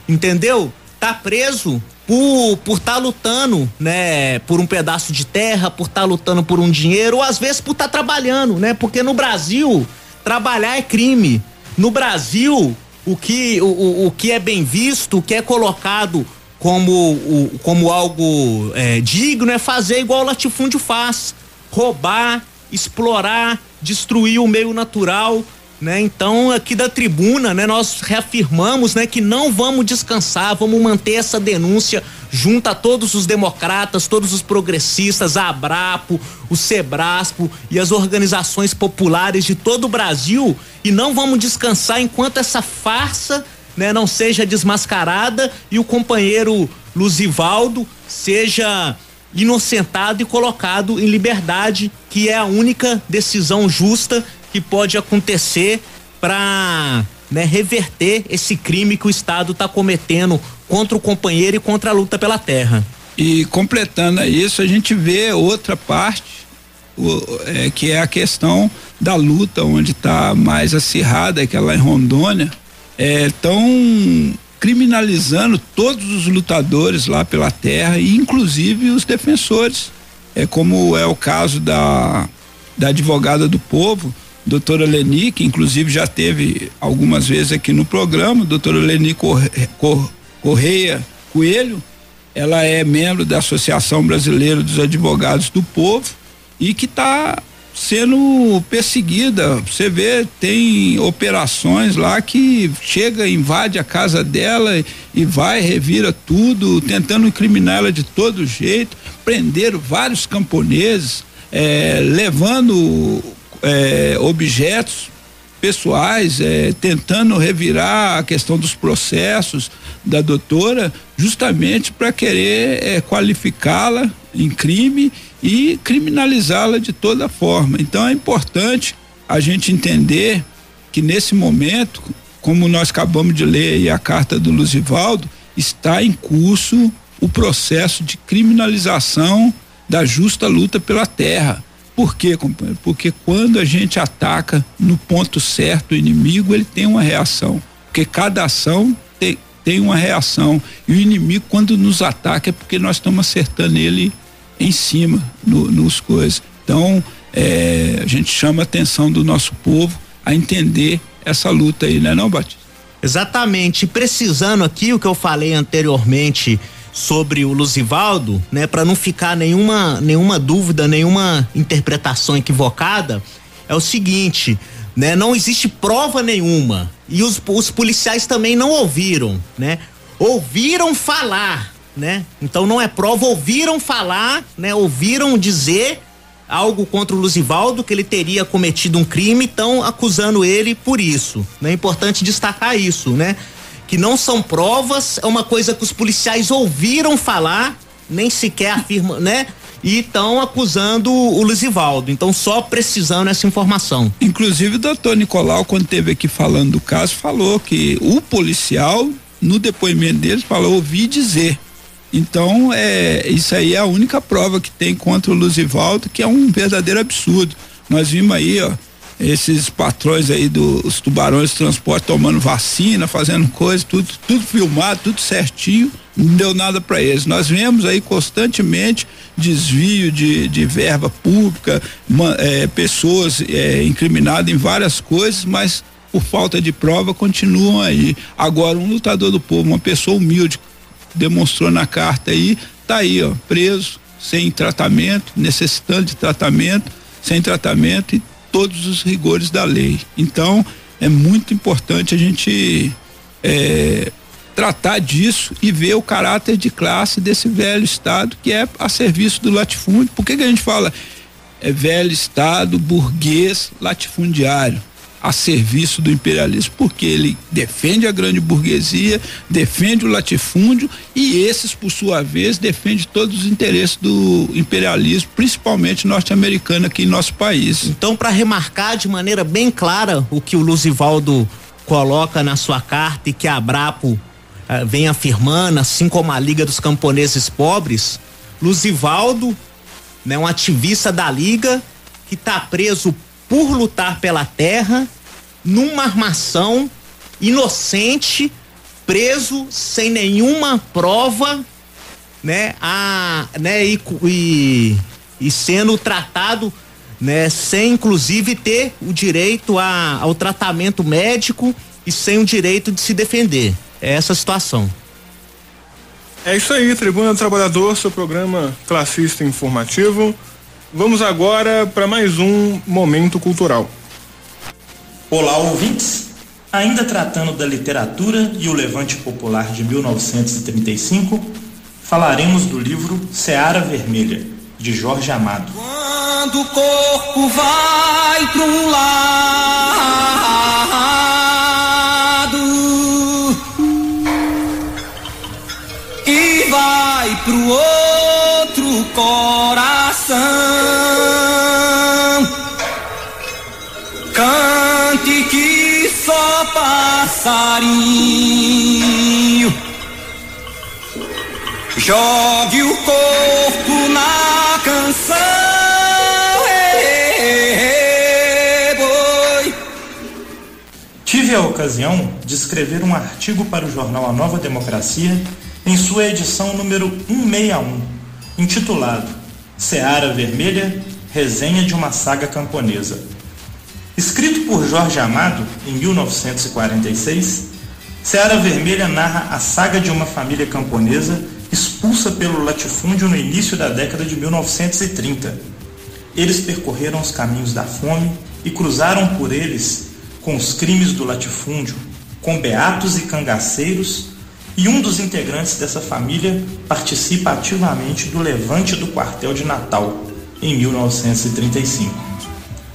entendeu? Tá preso por por estar tá lutando, né, por um pedaço de terra, por estar tá lutando por um dinheiro, ou às vezes por estar tá trabalhando, né? Porque no Brasil trabalhar é crime. No Brasil, o que, o, o que é bem visto, o que é colocado como, o, como algo é, digno é fazer igual o latifúndio faz: roubar, explorar, destruir o meio natural. Né? Então, aqui da tribuna, né, nós reafirmamos né, que não vamos descansar, vamos manter essa denúncia junto a todos os democratas, todos os progressistas, a Abrapo, o Sebraspo e as organizações populares de todo o Brasil e não vamos descansar enquanto essa farsa né, não seja desmascarada e o companheiro Luzivaldo seja inocentado e colocado em liberdade, que é a única decisão justa que pode acontecer para né, reverter esse crime que o Estado está cometendo contra o companheiro e contra a luta pela terra. E completando isso, a gente vê outra parte, o, é, que é a questão da luta, onde está mais acirrada, que é lá em Rondônia, estão é, criminalizando todos os lutadores lá pela terra, e inclusive os defensores. É como é o caso da, da advogada do povo, doutora Leni, que inclusive já teve algumas vezes aqui no programa, doutora Leni Correia Coelho, ela é membro da Associação Brasileira dos Advogados do Povo e que está sendo perseguida. Você vê, tem operações lá que chega, invade a casa dela e vai, revira tudo, tentando incriminar ela de todo jeito. Prenderam vários camponeses, é, levando é, objetos pessoais, é, tentando revirar a questão dos processos da doutora, justamente para querer é, qualificá-la em crime e criminalizá-la de toda forma. Então é importante a gente entender que nesse momento, como nós acabamos de ler aí a carta do Luzivaldo, está em curso o processo de criminalização da justa luta pela terra. Por quê, companheiro? Porque quando a gente ataca no ponto certo o inimigo, ele tem uma reação. Porque cada ação tem, tem uma reação. E o inimigo, quando nos ataca, é porque nós estamos acertando ele em cima, no, nos coisas. Então, é, a gente chama a atenção do nosso povo a entender essa luta aí, né, não, Batista? Exatamente. Precisando aqui o que eu falei anteriormente sobre o Luzivaldo, né, para não ficar nenhuma nenhuma dúvida, nenhuma interpretação equivocada, é o seguinte, né, não existe prova nenhuma e os, os policiais também não ouviram, né? Ouviram falar, né? Então não é prova, ouviram falar, né? Ouviram dizer algo contra o Luzivaldo, que ele teria cometido um crime, estão acusando ele por isso. Né? É importante destacar isso, né? que não são provas, é uma coisa que os policiais ouviram falar, nem sequer afirmam, né? E estão acusando o Luzivaldo. Então, só precisando essa informação. Inclusive, o doutor Nicolau, quando teve aqui falando do caso, falou que o policial, no depoimento dele, falou: ouvi dizer. Então, é, isso aí é a única prova que tem contra o Luzivaldo, que é um verdadeiro absurdo. Nós vimos aí, ó, esses patrões aí dos tubarões de transporte tomando vacina, fazendo coisa, tudo, tudo filmado, tudo certinho, não deu nada para eles. Nós vemos aí constantemente desvio de, de verba pública, uma, é, pessoas é, incriminadas em várias coisas, mas por falta de prova continuam aí. Agora, um lutador do povo, uma pessoa humilde, demonstrou na carta aí, tá aí, ó, preso, sem tratamento, necessitando de tratamento, sem tratamento e todos os rigores da lei. Então, é muito importante a gente é, tratar disso e ver o caráter de classe desse velho Estado que é a serviço do latifúndio. Por que, que a gente fala é velho Estado burguês latifundiário? A serviço do imperialismo, porque ele defende a grande burguesia, defende o latifúndio e esses, por sua vez, defende todos os interesses do imperialismo, principalmente norte-americano aqui em nosso país. Então, para remarcar de maneira bem clara o que o Luzivaldo coloca na sua carta e que a Abrapo eh, vem afirmando, assim como a Liga dos Camponeses Pobres, Luzivaldo, né, um ativista da Liga que está preso por lutar pela terra numa armação inocente, preso sem nenhuma prova, né, a, né, e, e, e sendo tratado né, sem inclusive ter o direito a, ao tratamento médico e sem o direito de se defender. É essa a situação. É isso aí, Tribuna do Trabalhador, seu programa classista informativo. Vamos agora para mais um momento cultural. Olá, ouvintes. Ainda tratando da literatura e o levante popular de 1935, falaremos do livro Seara Vermelha, de Jorge Amado. Quando o corpo vai para um lado e vai pro outro coração, passarinho jogue o corpo na canção. Tive a ocasião de escrever um artigo para o jornal A Nova Democracia em sua edição número 161, intitulado Seara Vermelha Resenha de uma Saga Camponesa. Escrito por Jorge Amado em 1946, Seara Vermelha narra a saga de uma família camponesa expulsa pelo latifúndio no início da década de 1930. Eles percorreram os caminhos da fome e cruzaram por eles com os crimes do latifúndio, com beatos e cangaceiros, e um dos integrantes dessa família participa ativamente do levante do quartel de Natal, em 1935.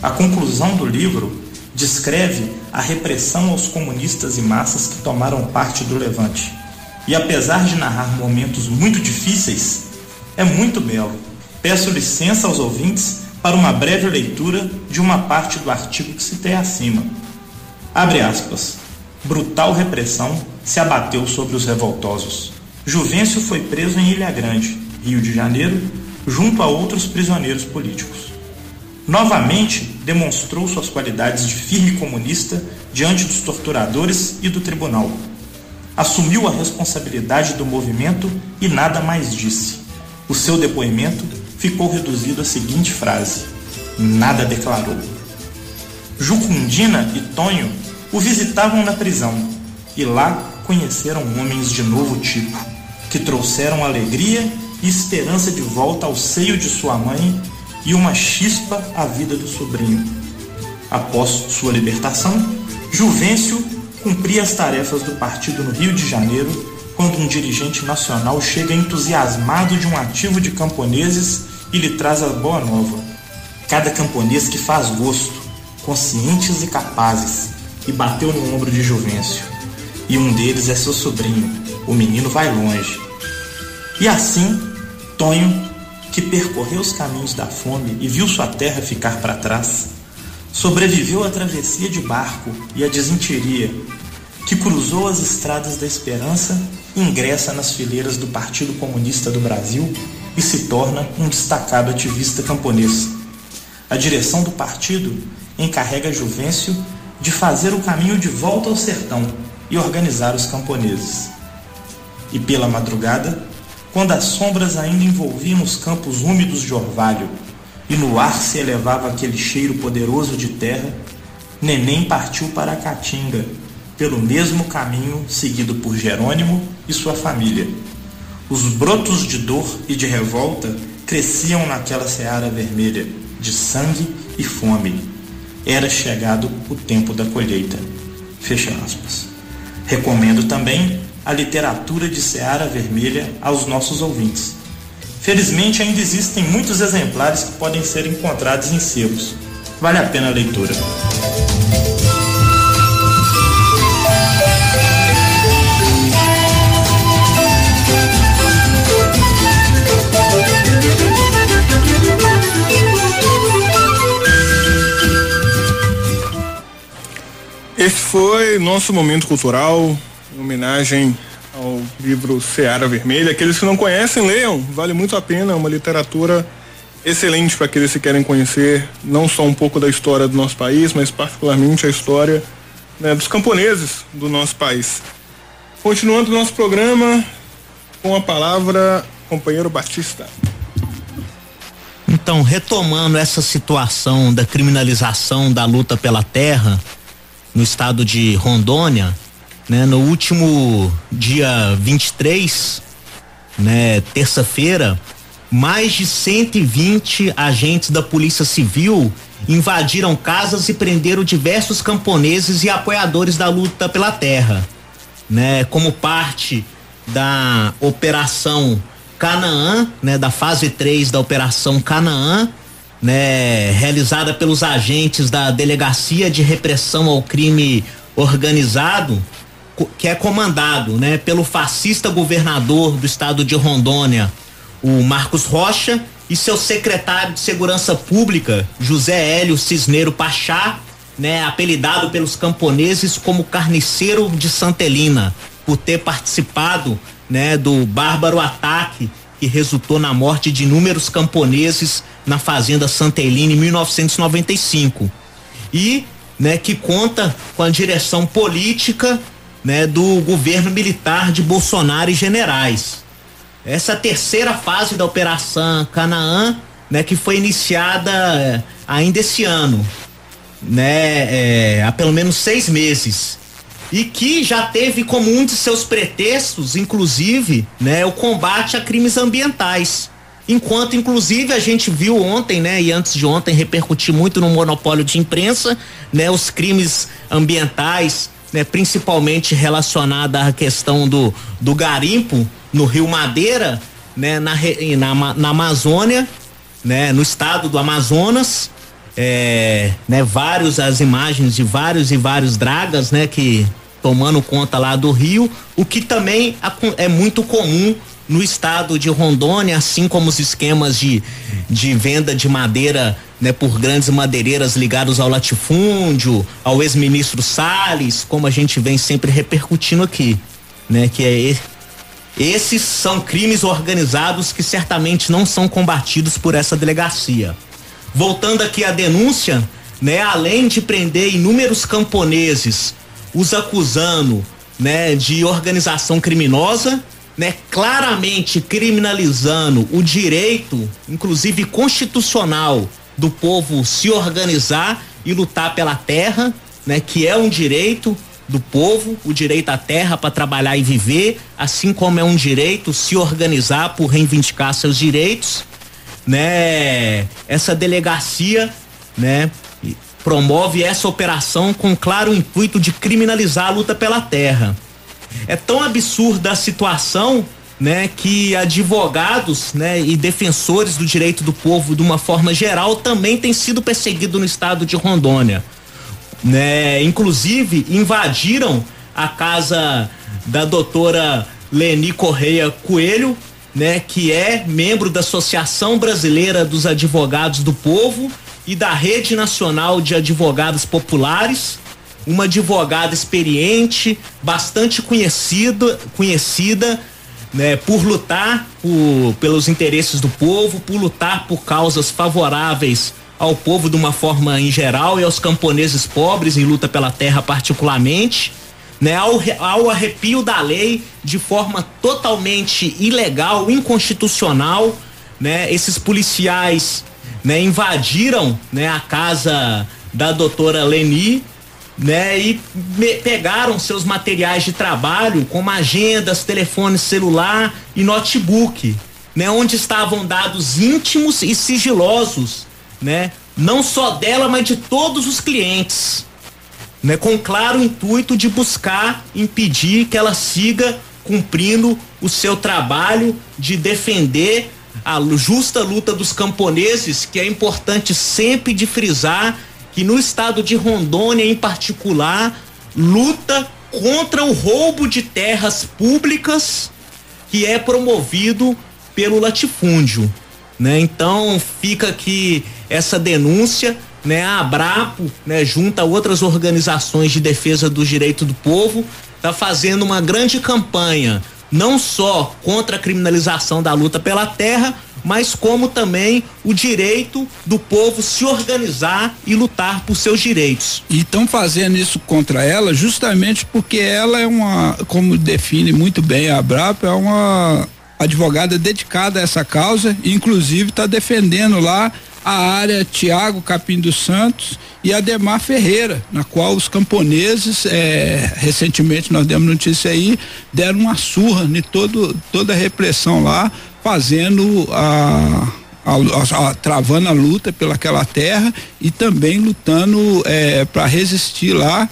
A conclusão do livro descreve a repressão aos comunistas e massas que tomaram parte do levante. E apesar de narrar momentos muito difíceis, é muito belo. Peço licença aos ouvintes para uma breve leitura de uma parte do artigo que citei acima. Abre aspas. Brutal repressão se abateu sobre os revoltosos. Juvencio foi preso em Ilha Grande, Rio de Janeiro, junto a outros prisioneiros políticos. Novamente demonstrou suas qualidades de firme comunista diante dos torturadores e do tribunal. Assumiu a responsabilidade do movimento e nada mais disse. O seu depoimento ficou reduzido à seguinte frase: Nada declarou. Jucundina e Tonho o visitavam na prisão e lá conheceram homens de novo tipo, que trouxeram alegria e esperança de volta ao seio de sua mãe e uma chispa à vida do sobrinho. Após sua libertação, Juvencio cumpria as tarefas do partido no Rio de Janeiro quando um dirigente nacional chega entusiasmado de um ativo de camponeses e lhe traz a boa nova. Cada camponês que faz gosto, conscientes e capazes, e bateu no ombro de Juvencio. E um deles é seu sobrinho, o menino vai longe. E assim, Tonho, que percorreu os caminhos da fome e viu sua terra ficar para trás, sobreviveu à travessia de barco e à desinteria, que cruzou as estradas da esperança, ingressa nas fileiras do Partido Comunista do Brasil e se torna um destacado ativista camponês. A direção do partido encarrega Juvencio de fazer o caminho de volta ao sertão e organizar os camponeses. E pela madrugada, quando as sombras ainda envolviam os campos úmidos de orvalho e no ar se elevava aquele cheiro poderoso de terra, Neném partiu para a Caatinga, pelo mesmo caminho seguido por Jerônimo e sua família. Os brotos de dor e de revolta cresciam naquela seara vermelha, de sangue e fome. Era chegado o tempo da colheita. Fecha aspas. Recomendo também a literatura de Seara Vermelha aos nossos ouvintes. Felizmente ainda existem muitos exemplares que podem ser encontrados em sebos. Vale a pena a leitura. Esse foi nosso momento cultural, em homenagem ao livro Seara Vermelha. Aqueles que não conhecem, leiam, vale muito a pena, é uma literatura excelente para aqueles que querem conhecer não só um pouco da história do nosso país, mas particularmente a história né, dos camponeses do nosso país. Continuando o nosso programa, com a palavra, companheiro Batista. Então, retomando essa situação da criminalização da luta pela terra no estado de Rondônia, né, no último dia 23, né, terça-feira, mais de 120 agentes da Polícia Civil invadiram casas e prenderam diversos camponeses e apoiadores da luta pela terra, né? Como parte da operação Canaã, né, da fase 3 da operação Canaã, né, realizada pelos agentes da Delegacia de Repressão ao Crime Organizado, que é comandado, né, pelo fascista governador do estado de Rondônia, o Marcos Rocha, e seu secretário de Segurança Pública, José Hélio Cisneiro Pachá, né, apelidado pelos camponeses como Carniceiro de Santelina, por ter participado, né, do bárbaro ataque que resultou na morte de inúmeros camponeses na fazenda Santelina em 1995. E, né, que conta com a direção política, né, do governo militar de Bolsonaro e generais essa terceira fase da Operação Canaã, né, que foi iniciada eh, ainda esse ano, né, é, há pelo menos seis meses e que já teve como um de seus pretextos, inclusive, né, o combate a crimes ambientais. Enquanto, inclusive, a gente viu ontem, né, e antes de ontem repercutiu muito no monopólio de imprensa, né, os crimes ambientais, né, principalmente relacionada à questão do, do garimpo, no Rio Madeira, né, na, na, na Amazônia, né, no estado do Amazonas, é, né, vários as imagens de vários e vários dragas, né, que tomando conta lá do rio, o que também é muito comum no estado de Rondônia, assim como os esquemas de, de venda de madeira né, por grandes madeireiras ligados ao latifúndio, ao ex-ministro Salles, como a gente vem sempre repercutindo aqui, né, que é esses são crimes organizados que certamente não são combatidos por essa delegacia. Voltando aqui à denúncia, né, além de prender inúmeros camponeses, os acusando, né, de organização criminosa, né, claramente criminalizando o direito, inclusive constitucional, do povo se organizar e lutar pela terra, né, que é um direito do povo, o direito à terra para trabalhar e viver, assim como é um direito se organizar por reivindicar seus direitos, né? Essa delegacia, né, promove essa operação com claro intuito de criminalizar a luta pela terra. É tão absurda a situação, né, que advogados, né, e defensores do direito do povo de uma forma geral também têm sido perseguidos no estado de Rondônia né? Inclusive invadiram a casa da doutora Leni Correia Coelho, né, que é membro da Associação Brasileira dos Advogados do Povo e da Rede Nacional de Advogados Populares, uma advogada experiente, bastante conhecida, conhecida, né, por lutar por, pelos interesses do povo, por lutar por causas favoráveis ao povo de uma forma em geral e aos camponeses pobres em luta pela terra particularmente, né, ao, ao arrepio da lei de forma totalmente ilegal, inconstitucional, né, esses policiais, né, invadiram, né, a casa da doutora Leni, né, e pegaram seus materiais de trabalho, como agendas, telefone celular e notebook, né, onde estavam dados íntimos e sigilosos né? Não só dela, mas de todos os clientes, né? Com claro intuito de buscar impedir que ela siga cumprindo o seu trabalho de defender a justa luta dos camponeses, que é importante sempre de frisar que no estado de Rondônia em particular, luta contra o roubo de terras públicas que é promovido pelo latifúndio, né? Então fica aqui essa denúncia, né, a Abrapo, né, junto a outras organizações de defesa do direito do povo, está fazendo uma grande campanha, não só contra a criminalização da luta pela terra, mas como também o direito do povo se organizar e lutar por seus direitos. E estão fazendo isso contra ela justamente porque ela é uma, como define muito bem a Abrapo, é uma advogada dedicada a essa causa, inclusive está defendendo lá a área Tiago Capim dos Santos e Ademar Ferreira, na qual os camponeses, é, recentemente nós demos notícia aí, deram uma surra em todo, toda a repressão lá, fazendo a, a, a, travando a luta pelaquela terra e também lutando é, para resistir lá.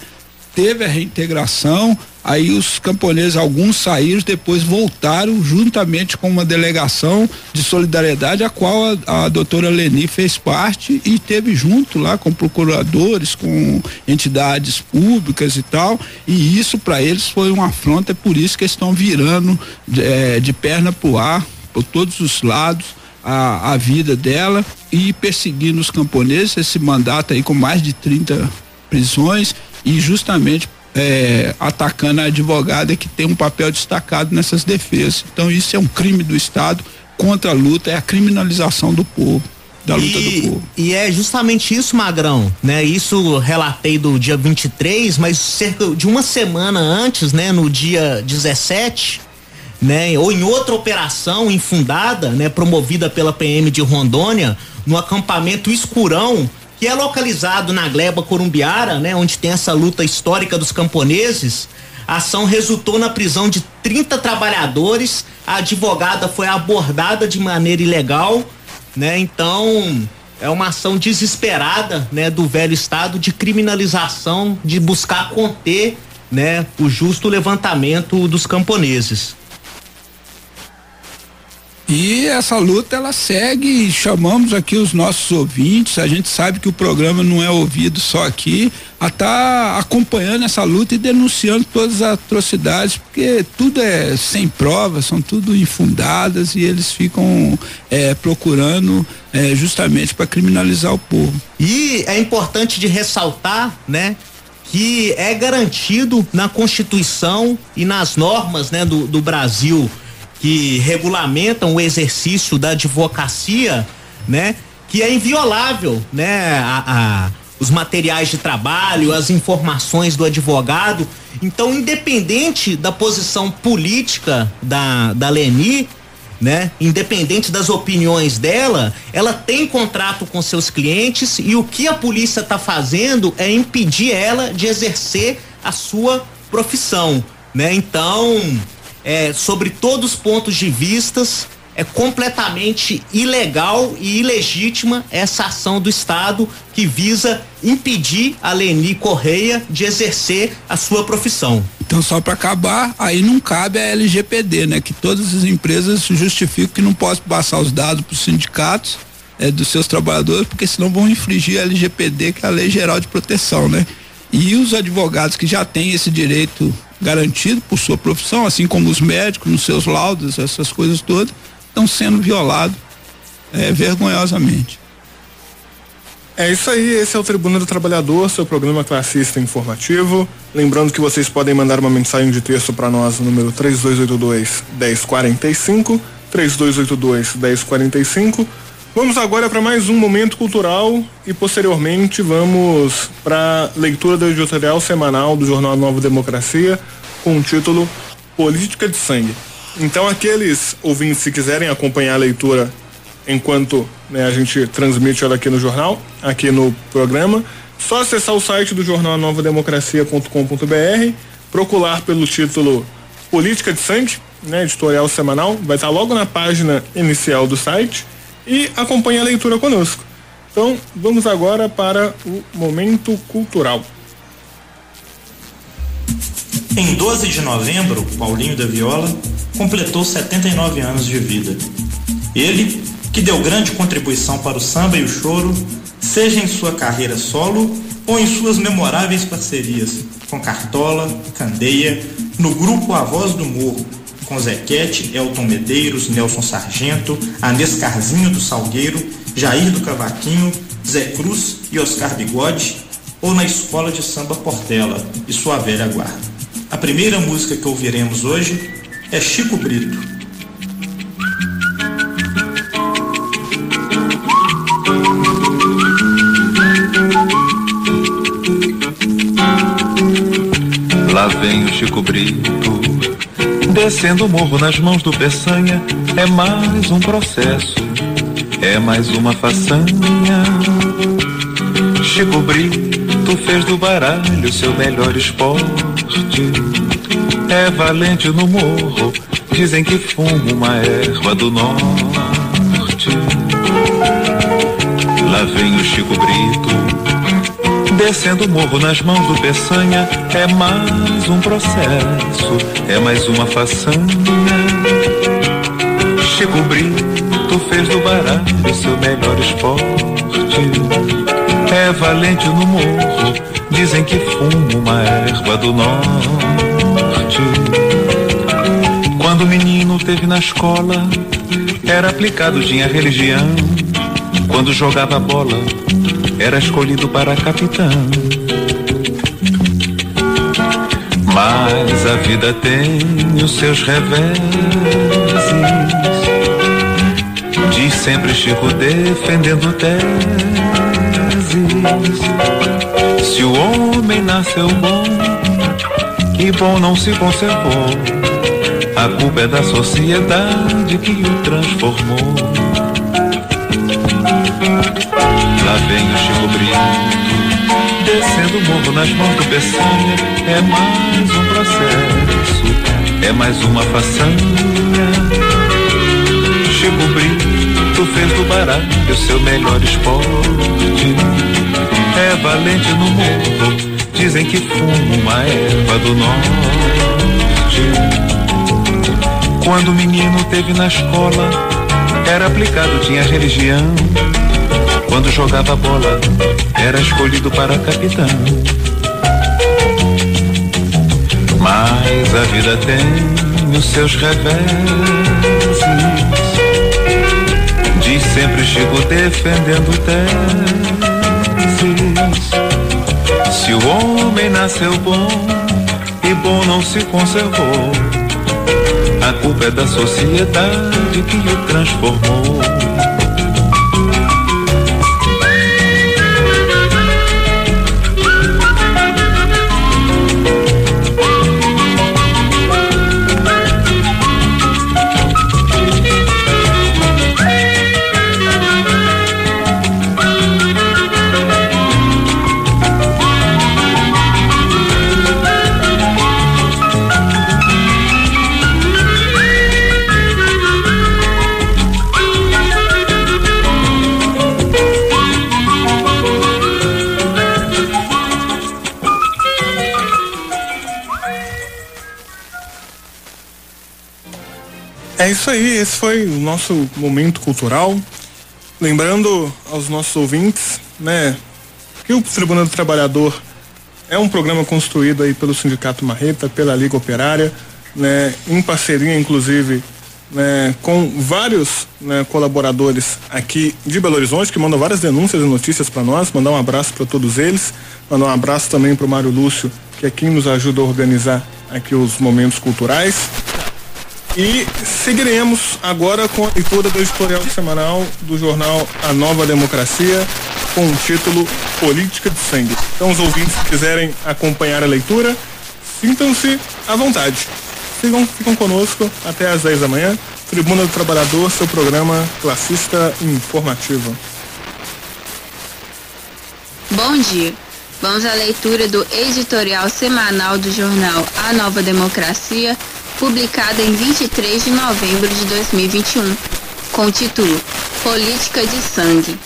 Teve a reintegração, Aí os camponeses, alguns saíram, depois voltaram juntamente com uma delegação de solidariedade, a qual a, a doutora Leni fez parte e teve junto lá com procuradores, com entidades públicas e tal. E isso para eles foi uma afronta, é por isso que eles estão virando é, de perna pro ar, por todos os lados. A, a vida dela e perseguindo os camponeses, esse mandato aí com mais de 30 prisões e justamente é, atacando a advogada que tem um papel destacado nessas defesas. Então isso é um crime do Estado contra a luta, é a criminalização do povo. Da luta e, do povo. E é justamente isso, Magrão, né? Isso relatei do dia 23, mas cerca de uma semana antes, né, no dia 17, né, ou em outra operação infundada, né, promovida pela PM de Rondônia, no acampamento Escurão, que é localizado na Gleba Corumbiara, né, onde tem essa luta histórica dos camponeses. A ação resultou na prisão de 30 trabalhadores. A advogada foi abordada de maneira ilegal, né? Então, é uma ação desesperada, né, do velho estado de criminalização, de buscar conter, né, o justo levantamento dos camponeses. E essa luta ela segue, chamamos aqui os nossos ouvintes, a gente sabe que o programa não é ouvido só aqui, a tá acompanhando essa luta e denunciando todas as atrocidades, porque tudo é sem provas, são tudo infundadas e eles ficam é, procurando é, justamente para criminalizar o povo. E é importante de ressaltar, né, que é garantido na Constituição e nas normas, né, do, do Brasil que regulamentam o exercício da advocacia, né? Que é inviolável, né? A, a, os materiais de trabalho, as informações do advogado. Então, independente da posição política da, da Leni, né? Independente das opiniões dela, ela tem contrato com seus clientes e o que a polícia está fazendo é impedir ela de exercer a sua profissão, né? Então, é, sobre todos os pontos de vistas, é completamente ilegal e ilegítima essa ação do Estado que visa impedir a Leni Correia de exercer a sua profissão. Então, só para acabar, aí não cabe a LGPD, né? Que todas as empresas justificam que não possam passar os dados para os sindicatos é, dos seus trabalhadores, porque senão vão infringir a LGPD, que é a Lei Geral de Proteção, né? E os advogados que já têm esse direito garantido por sua profissão, assim como os médicos nos seus laudos, essas coisas todas, estão sendo violados é, vergonhosamente. É isso aí, esse é o Tribuna do Trabalhador, seu programa classista informativo. Lembrando que vocês podem mandar uma mensagem de texto para nós no número 3282 1045, 3282 1045 Vamos agora para mais um momento cultural e posteriormente vamos para leitura do editorial semanal do jornal Nova Democracia com o título Política de Sangue. Então aqueles ouvintes se quiserem acompanhar a leitura enquanto né, a gente transmite ela aqui no jornal, aqui no programa, só acessar o site do jornal Nova Democracia.com.br, procurar pelo título Política de Sangue, né, editorial semanal, vai estar logo na página inicial do site e acompanhe a leitura conosco. Então, vamos agora para o momento cultural. Em 12 de novembro, Paulinho da Viola completou 79 anos de vida. Ele, que deu grande contribuição para o samba e o choro, seja em sua carreira solo ou em suas memoráveis parcerias com Cartola, Candeia, no grupo A Voz do Morro, com Zequete, Elton Medeiros, Nelson Sargento, Anês Carzinho do Salgueiro, Jair do Cavaquinho, Zé Cruz e Oscar Bigode, ou na Escola de Samba Portela e sua velha guarda. A primeira música que ouviremos hoje é Chico Brito. Lá vem o Chico Brito, descendo o morro nas mãos do Peçanha, é mais um processo é mais uma façanha. Chico Brito fez do baralho seu melhor esporte. É valente no morro, dizem que fuma uma erva do norte. Lá vem o Chico Brito, descendo o morro nas mãos do Peçanha. É mais um processo, é mais uma façanha. Chico Brito fez do baralho seu melhor esporte. É valente no morro, dizem que fuma uma erva do norte. Quando o menino teve na escola, era aplicado, tinha religião. Quando jogava bola, era escolhido para capitão. Mas a vida tem os seus reveses Diz sempre Chico defendendo teses. Se o homem nasceu bom, que bom não se conservou. A culpa é da sociedade que o transformou. Lá vem o Chico Brito, descendo o morro nas mãos do Peçanha. É mais um processo, é mais uma façanha. Chico Brito fez do baralho seu melhor esporte. É valente no morro, dizem que fuma uma erva do norte. Quando o menino teve na escola, era aplicado, tinha religião. Quando jogava bola, era escolhido para capitão. Mas a vida tem os seus reveses Diz sempre Chico defendendo teses. Se o homem nasceu bom e bom não se conservou, a culpa é da sociedade que o transformou. Isso aí, esse foi o nosso momento cultural. Lembrando aos nossos ouvintes, né, que o Tribunal do Trabalhador é um programa construído aí pelo Sindicato Marreta, pela Liga Operária, né, em parceria inclusive né, com vários né, colaboradores aqui de Belo Horizonte que mandam várias denúncias e notícias para nós. Mandar um abraço para todos eles. Mandar um abraço também para o Mário Lúcio, que é quem nos ajuda a organizar aqui os momentos culturais. E seguiremos agora com a leitura do editorial semanal do jornal A Nova Democracia, com o título Política de Sangue. Então, os ouvintes que quiserem acompanhar a leitura, sintam-se à vontade. Sigam, ficam conosco até às 10 da manhã. Tribuna do Trabalhador, seu programa classista informativo. Bom dia. Vamos à leitura do editorial semanal do jornal A Nova Democracia publicada em 23 de novembro de 2021, com o título Política de Sangue.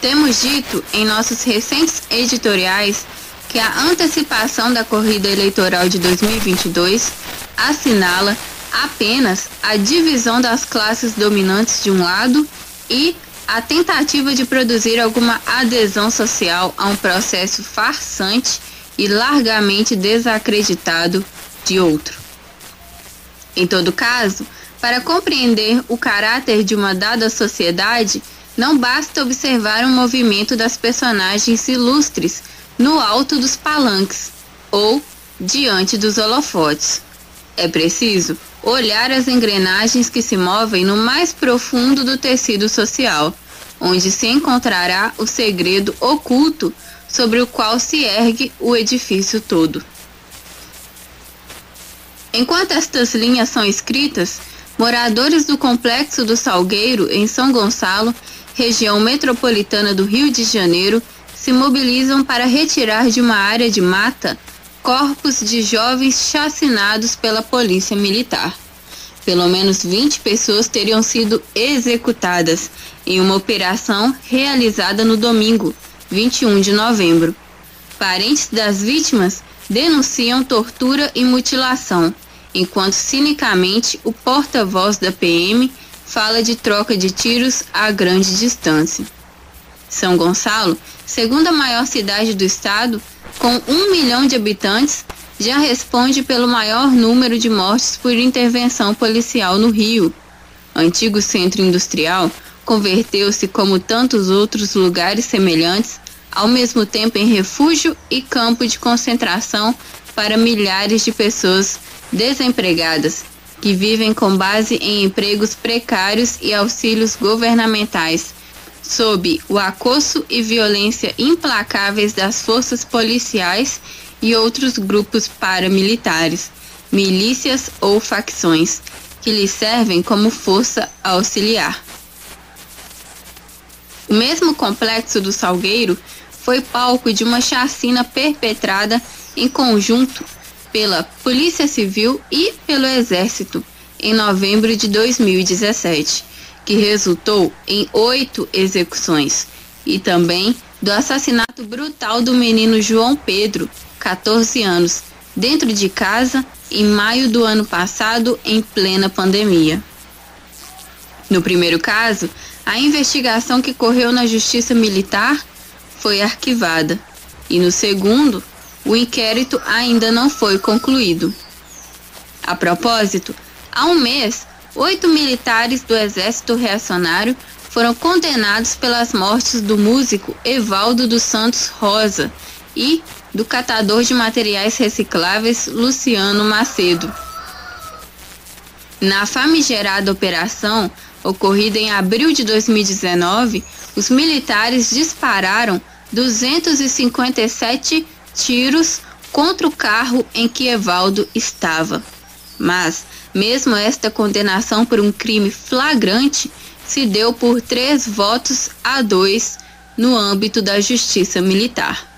Temos dito em nossos recentes editoriais que a antecipação da corrida eleitoral de 2022 assinala apenas a divisão das classes dominantes de um lado e a tentativa de produzir alguma adesão social a um processo farsante e largamente desacreditado de outro. Em todo caso, para compreender o caráter de uma dada sociedade, não basta observar o movimento das personagens ilustres no alto dos palanques ou diante dos holofotes. É preciso olhar as engrenagens que se movem no mais profundo do tecido social, onde se encontrará o segredo oculto sobre o qual se ergue o edifício todo. Enquanto estas linhas são escritas, moradores do complexo do Salgueiro, em São Gonçalo, região metropolitana do Rio de Janeiro, se mobilizam para retirar de uma área de mata corpos de jovens chacinados pela polícia militar. Pelo menos 20 pessoas teriam sido executadas em uma operação realizada no domingo, 21 de novembro. Parentes das vítimas denunciam tortura e mutilação, enquanto cinicamente o porta-voz da PM fala de troca de tiros a grande distância. São Gonçalo, segunda maior cidade do estado, com um milhão de habitantes, já responde pelo maior número de mortes por intervenção policial no Rio. Antigo centro industrial, converteu-se, como tantos outros lugares semelhantes, ao mesmo tempo em refúgio e campo de concentração para milhares de pessoas desempregadas que vivem com base em empregos precários e auxílios governamentais, sob o acosso e violência implacáveis das forças policiais e outros grupos paramilitares, milícias ou facções, que lhes servem como força auxiliar. O mesmo complexo do Salgueiro foi palco de uma chacina perpetrada em conjunto pela Polícia Civil e pelo Exército em novembro de 2017, que resultou em oito execuções, e também do assassinato brutal do menino João Pedro, 14 anos, dentro de casa em maio do ano passado, em plena pandemia. No primeiro caso, a investigação que correu na Justiça Militar foi arquivada, e no segundo, o inquérito ainda não foi concluído. A propósito, há um mês, oito militares do Exército Reacionário foram condenados pelas mortes do músico Evaldo dos Santos Rosa e do catador de materiais recicláveis Luciano Macedo. Na famigerada operação, ocorrida em abril de 2019, os militares dispararam 257 tiros contra o carro em que Evaldo estava. Mas, mesmo esta condenação por um crime flagrante se deu por três votos a dois no âmbito da Justiça Militar.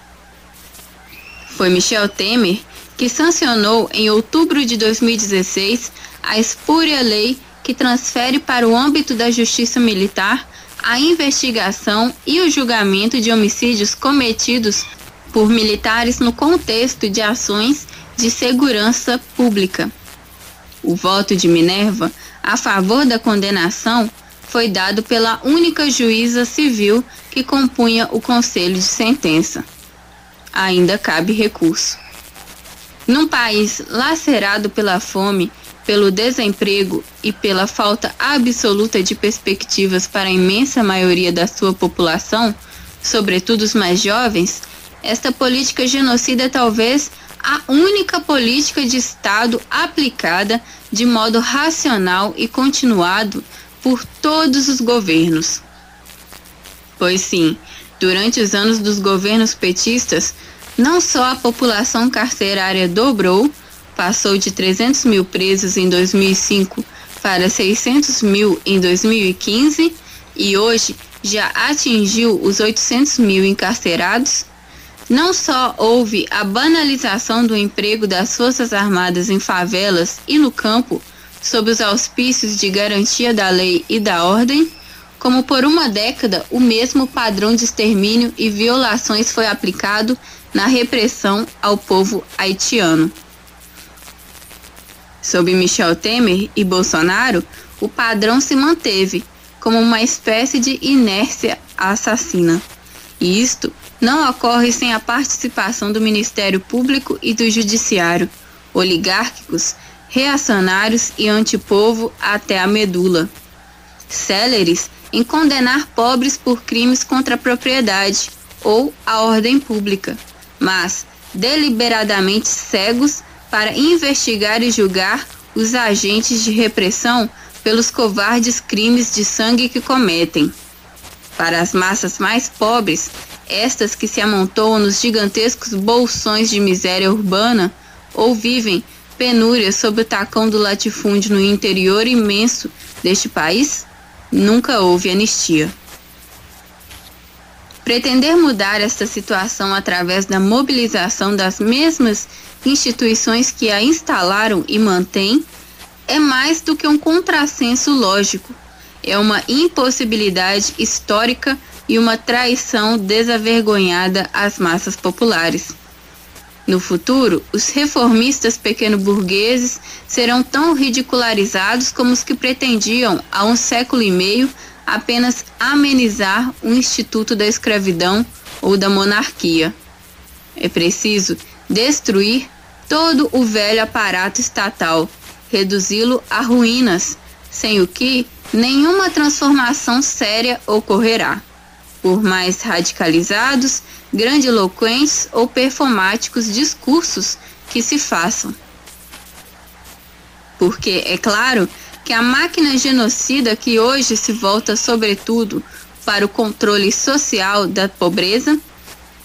Foi Michel Temer que sancionou em outubro de 2016 a espúria lei que transfere para o âmbito da Justiça Militar a investigação e o julgamento de homicídios cometidos por militares no contexto de ações de segurança pública. O voto de Minerva a favor da condenação foi dado pela única juíza civil que compunha o conselho de sentença. Ainda cabe recurso. Num país lacerado pela fome, pelo desemprego e pela falta absoluta de perspectivas para a imensa maioria da sua população, sobretudo os mais jovens, esta política genocida é talvez a única política de Estado aplicada de modo racional e continuado por todos os governos. Pois sim, durante os anos dos governos petistas, não só a população carcerária dobrou, passou de 300 mil presos em 2005 para 600 mil em 2015 e hoje já atingiu os 800 mil encarcerados, não só houve a banalização do emprego das Forças Armadas em favelas e no campo, sob os auspícios de garantia da lei e da ordem, como por uma década o mesmo padrão de extermínio e violações foi aplicado na repressão ao povo haitiano. Sob Michel Temer e Bolsonaro, o padrão se manteve como uma espécie de inércia assassina. E isto não ocorre sem a participação do Ministério Público e do Judiciário, oligárquicos, reacionários e antipovo até a medula. Céleres em condenar pobres por crimes contra a propriedade ou a ordem pública, mas deliberadamente cegos para investigar e julgar os agentes de repressão pelos covardes crimes de sangue que cometem. Para as massas mais pobres, estas que se amontoam nos gigantescos bolsões de miséria urbana ou vivem penúria sob o tacão do latifúndio no interior imenso deste país, nunca houve anistia. Pretender mudar esta situação através da mobilização das mesmas instituições que a instalaram e mantêm é mais do que um contrassenso lógico, é uma impossibilidade histórica e uma traição desavergonhada às massas populares. No futuro, os reformistas pequeno-burgueses serão tão ridicularizados como os que pretendiam, há um século e meio, apenas amenizar o instituto da escravidão ou da monarquia. É preciso destruir todo o velho aparato estatal, reduzi-lo a ruínas, sem o que nenhuma transformação séria ocorrerá. Por mais radicalizados, grandiloquentes ou performáticos discursos que se façam. Porque, é claro, que a máquina genocida que hoje se volta sobretudo para o controle social da pobreza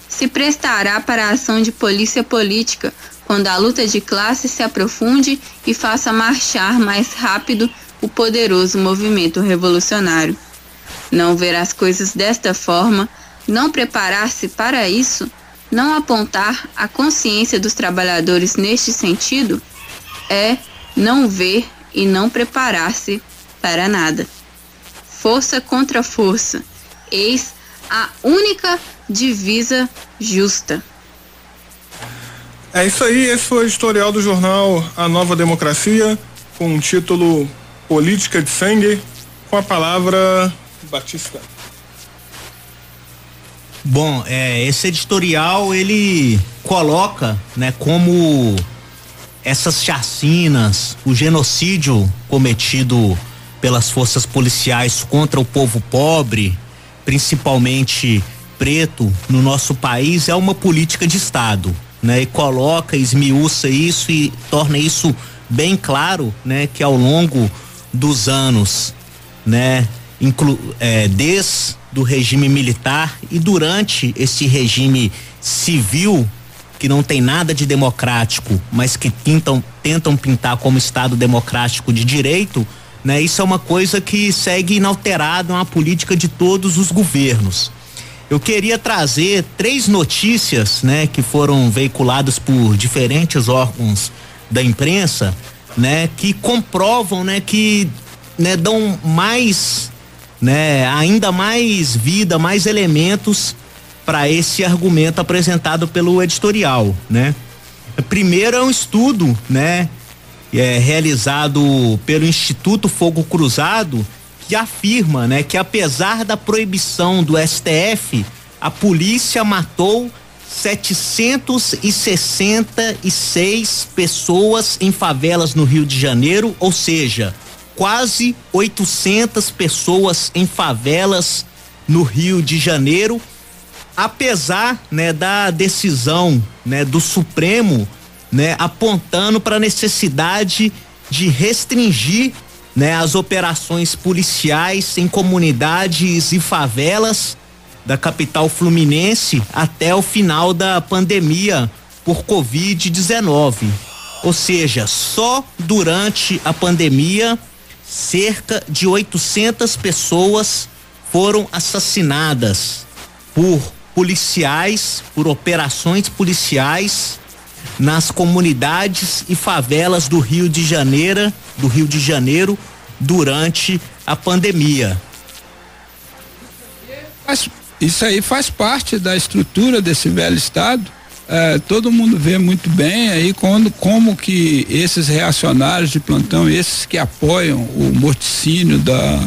se prestará para a ação de polícia política quando a luta de classe se aprofunde e faça marchar mais rápido o poderoso movimento revolucionário. Não ver as coisas desta forma, não preparar-se para isso, não apontar a consciência dos trabalhadores neste sentido, é não ver e não preparar-se para nada. Força contra força, eis a única divisa justa. É isso aí, esse foi o editorial do jornal A Nova Democracia, com o título Política de Sangue, com a palavra Batista. Bom, é, esse editorial ele coloca, né, como essas chacinas, o genocídio cometido pelas forças policiais contra o povo pobre, principalmente preto, no nosso país é uma política de Estado, né? E coloca, esmiuça isso e torna isso bem claro, né? Que ao longo dos anos, né? Inclu, é, desde do regime militar e durante esse regime civil que não tem nada de democrático, mas que tentam, tentam pintar como Estado democrático de direito, né? Isso é uma coisa que segue inalterada, uma política de todos os governos. Eu queria trazer três notícias, né, que foram veiculadas por diferentes órgãos da imprensa, né, que comprovam, né, que né, dão mais, né, ainda mais vida, mais elementos para esse argumento apresentado pelo editorial, né? Primeiro é um estudo, né, é, realizado pelo Instituto Fogo Cruzado, que afirma, né, que apesar da proibição do STF, a polícia matou 766 pessoas em favelas no Rio de Janeiro, ou seja, quase 800 pessoas em favelas no Rio de Janeiro. Apesar né, da decisão né, do Supremo né, apontando para a necessidade de restringir né, as operações policiais em comunidades e favelas da capital fluminense até o final da pandemia por Covid-19. Ou seja, só durante a pandemia, cerca de 800 pessoas foram assassinadas por policiais, por operações policiais nas comunidades e favelas do Rio de Janeiro, do Rio de Janeiro durante a pandemia. Isso aí faz parte da estrutura desse velho estado. É, todo mundo vê muito bem aí quando como que esses reacionários de plantão, esses que apoiam o morticínio da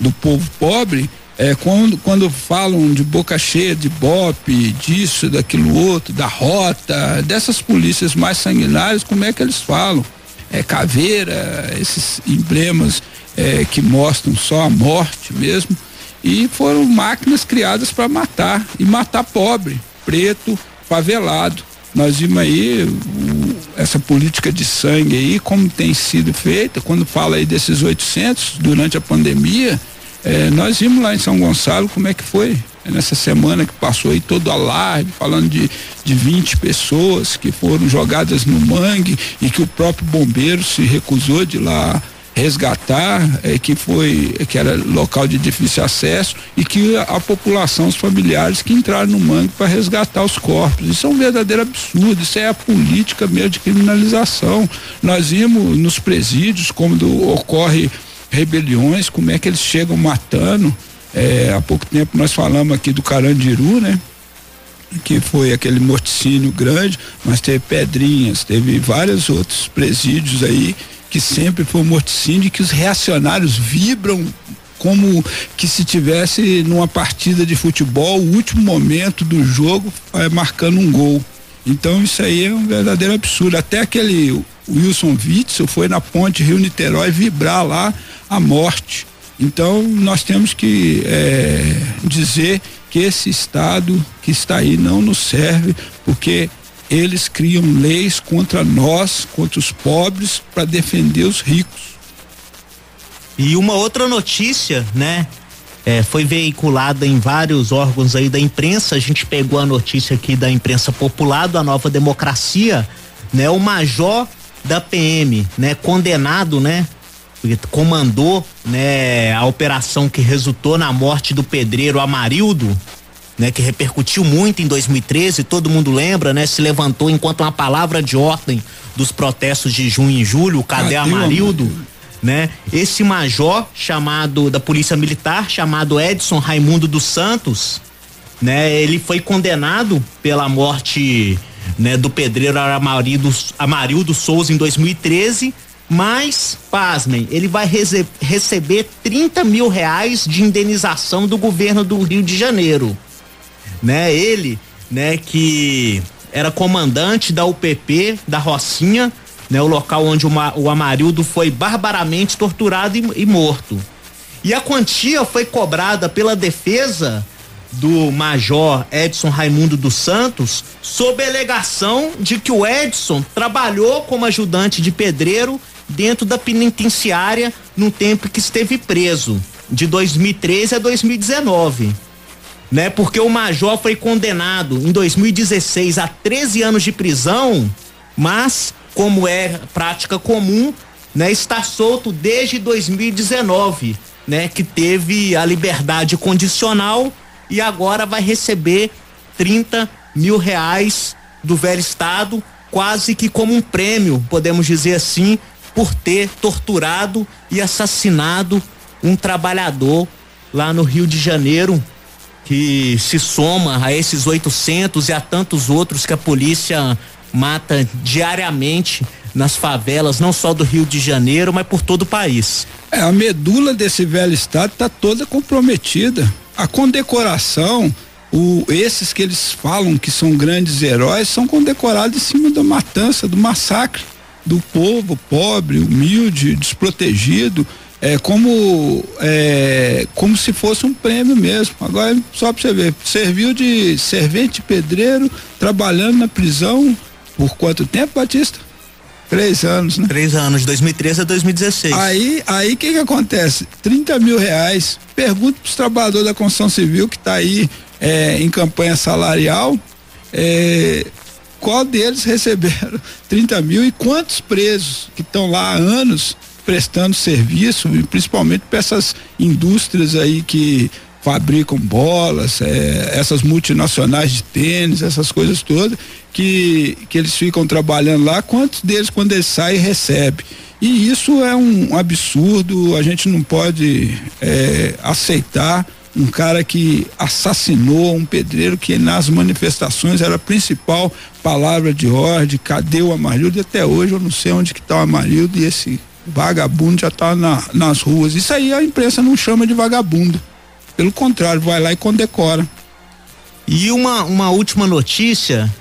do povo pobre, é, quando, quando falam de boca cheia de bope, disso, daquilo outro, da rota, dessas polícias mais sanguinárias, como é que eles falam? é, caveira, esses emblemas é, que mostram só a morte mesmo. E foram máquinas criadas para matar e matar pobre, preto, favelado. Nós vimos aí o, essa política de sangue aí, como tem sido feita, quando fala aí desses 800 durante a pandemia, é, nós vimos lá em São Gonçalo como é que foi nessa semana que passou aí todo a live falando de, de 20 pessoas que foram jogadas no mangue e que o próprio bombeiro se recusou de lá resgatar, é, que foi que era local de difícil acesso e que a, a população, os familiares que entraram no mangue para resgatar os corpos. Isso é um verdadeiro absurdo, isso é a política mesmo de criminalização. Nós vimos nos presídios como ocorre rebeliões, como é que eles chegam matando. É, há pouco tempo nós falamos aqui do Carandiru, né? Que foi aquele morticínio grande, mas teve Pedrinhas, teve vários outros presídios aí que sempre foi um morticínio que os reacionários vibram como que se tivesse numa partida de futebol, o último momento do jogo é, marcando um gol. Então isso aí é um verdadeiro absurdo. Até aquele Wilson Witzel foi na ponte Rio-Niterói vibrar lá a morte. Então nós temos que é, dizer que esse Estado que está aí não nos serve, porque eles criam leis contra nós, contra os pobres, para defender os ricos. E uma outra notícia, né? É, foi veiculada em vários órgãos aí da imprensa. A gente pegou a notícia aqui da imprensa popular da Nova Democracia, né? O major da PM, né? Condenado, né? Comandou, né? A operação que resultou na morte do pedreiro Amarildo, né, que repercutiu muito em 2013, todo mundo lembra, né, se levantou enquanto uma palavra de ordem dos protestos de junho e julho, cadê Amarildo? Né? Esse major chamado da Polícia Militar, chamado Edson Raimundo dos Santos, né, ele foi condenado pela morte, né, do pedreiro Amarildo, Amarildo Souza em 2013, mas, pasmem, ele vai rece receber 30 mil reais de indenização do governo do Rio de Janeiro né? Ele, né, que era comandante da UPP da Rocinha, né, o local onde o, o Amarildo foi barbaramente torturado e, e morto. E a quantia foi cobrada pela defesa do Major Edson Raimundo dos Santos, sob alegação de que o Edson trabalhou como ajudante de pedreiro dentro da penitenciária no tempo que esteve preso, de 2013 a 2019 né? Porque o Major foi condenado em 2016 a 13 anos de prisão, mas, como é prática comum, né, está solto desde 2019, né? Que teve a liberdade condicional e agora vai receber 30 mil reais do velho Estado, quase que como um prêmio, podemos dizer assim, por ter torturado e assassinado um trabalhador lá no Rio de Janeiro, que se soma a esses 800 e a tantos outros que a polícia mata diariamente nas favelas, não só do Rio de Janeiro, mas por todo o país. É, a medula desse velho estado está toda comprometida. A condecoração, o, esses que eles falam que são grandes heróis, são condecorados em cima da matança, do massacre do povo pobre, humilde, desprotegido é como é, como se fosse um prêmio mesmo. Agora só para você ver, serviu de servente pedreiro trabalhando na prisão por quanto tempo, Batista? Três anos, né? Três anos, 2013 a 2016. Aí, aí que que acontece? 30 mil reais. Pergunta para os trabalhadores da construção civil que está aí é, em campanha salarial, é, qual deles receberam 30 mil e quantos presos que estão lá há anos prestando serviço, principalmente para essas indústrias aí que fabricam bolas, é, essas multinacionais de tênis, essas coisas todas, que, que eles ficam trabalhando lá, quantos deles quando eles saem recebe? E isso é um absurdo, a gente não pode é, aceitar um cara que assassinou um pedreiro que nas manifestações era a principal palavra de ordem, cadê o Amarildo? E até hoje eu não sei onde que está o Amarildo e esse vagabundo já está na, nas ruas. Isso aí a imprensa não chama de vagabundo. Pelo contrário, vai lá e condecora. E uma, uma última notícia,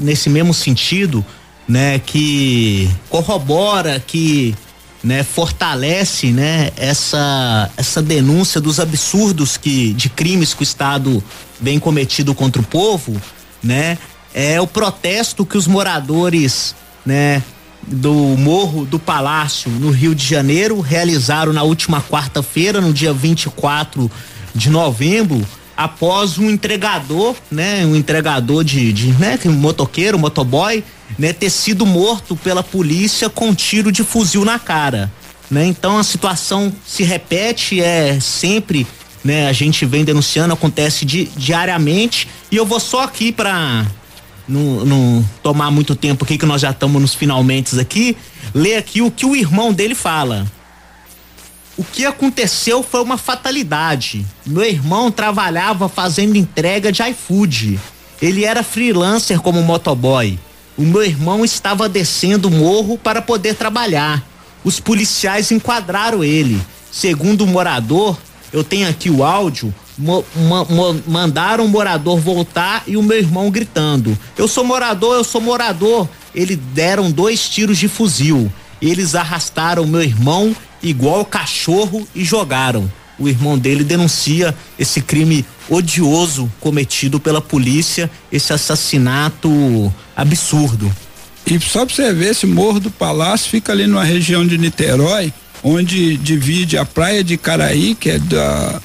nesse mesmo sentido, né, que corrobora, que né, fortalece, né, essa essa denúncia dos absurdos que de crimes que o Estado vem cometido contra o povo, né? É o protesto que os moradores, né, do Morro do Palácio, no Rio de Janeiro, realizaram na última quarta-feira, no dia 24 de novembro, após um entregador, né, um entregador de, de né, um motoqueiro, um motoboy, né, ter sido morto pela polícia com um tiro de fuzil na cara, né? Então a situação se repete, é sempre, né, a gente vem denunciando, acontece di, diariamente, e eu vou só aqui para não, não tomar muito tempo aqui, que nós já estamos nos finalmente aqui, ler aqui o que o irmão dele fala. O que aconteceu foi uma fatalidade. Meu irmão trabalhava fazendo entrega de iFood. Ele era freelancer como motoboy. O meu irmão estava descendo o morro para poder trabalhar. Os policiais enquadraram ele. Segundo o morador, eu tenho aqui o áudio, mo, mo, mandaram o morador voltar e o meu irmão gritando: Eu sou morador, eu sou morador. Eles deram dois tiros de fuzil. Eles arrastaram meu irmão igual cachorro e jogaram. O irmão dele denuncia esse crime odioso cometido pela polícia, esse assassinato absurdo. E só pra você ver, esse Morro do Palácio fica ali numa região de Niterói, onde divide a praia de Caraí, que é da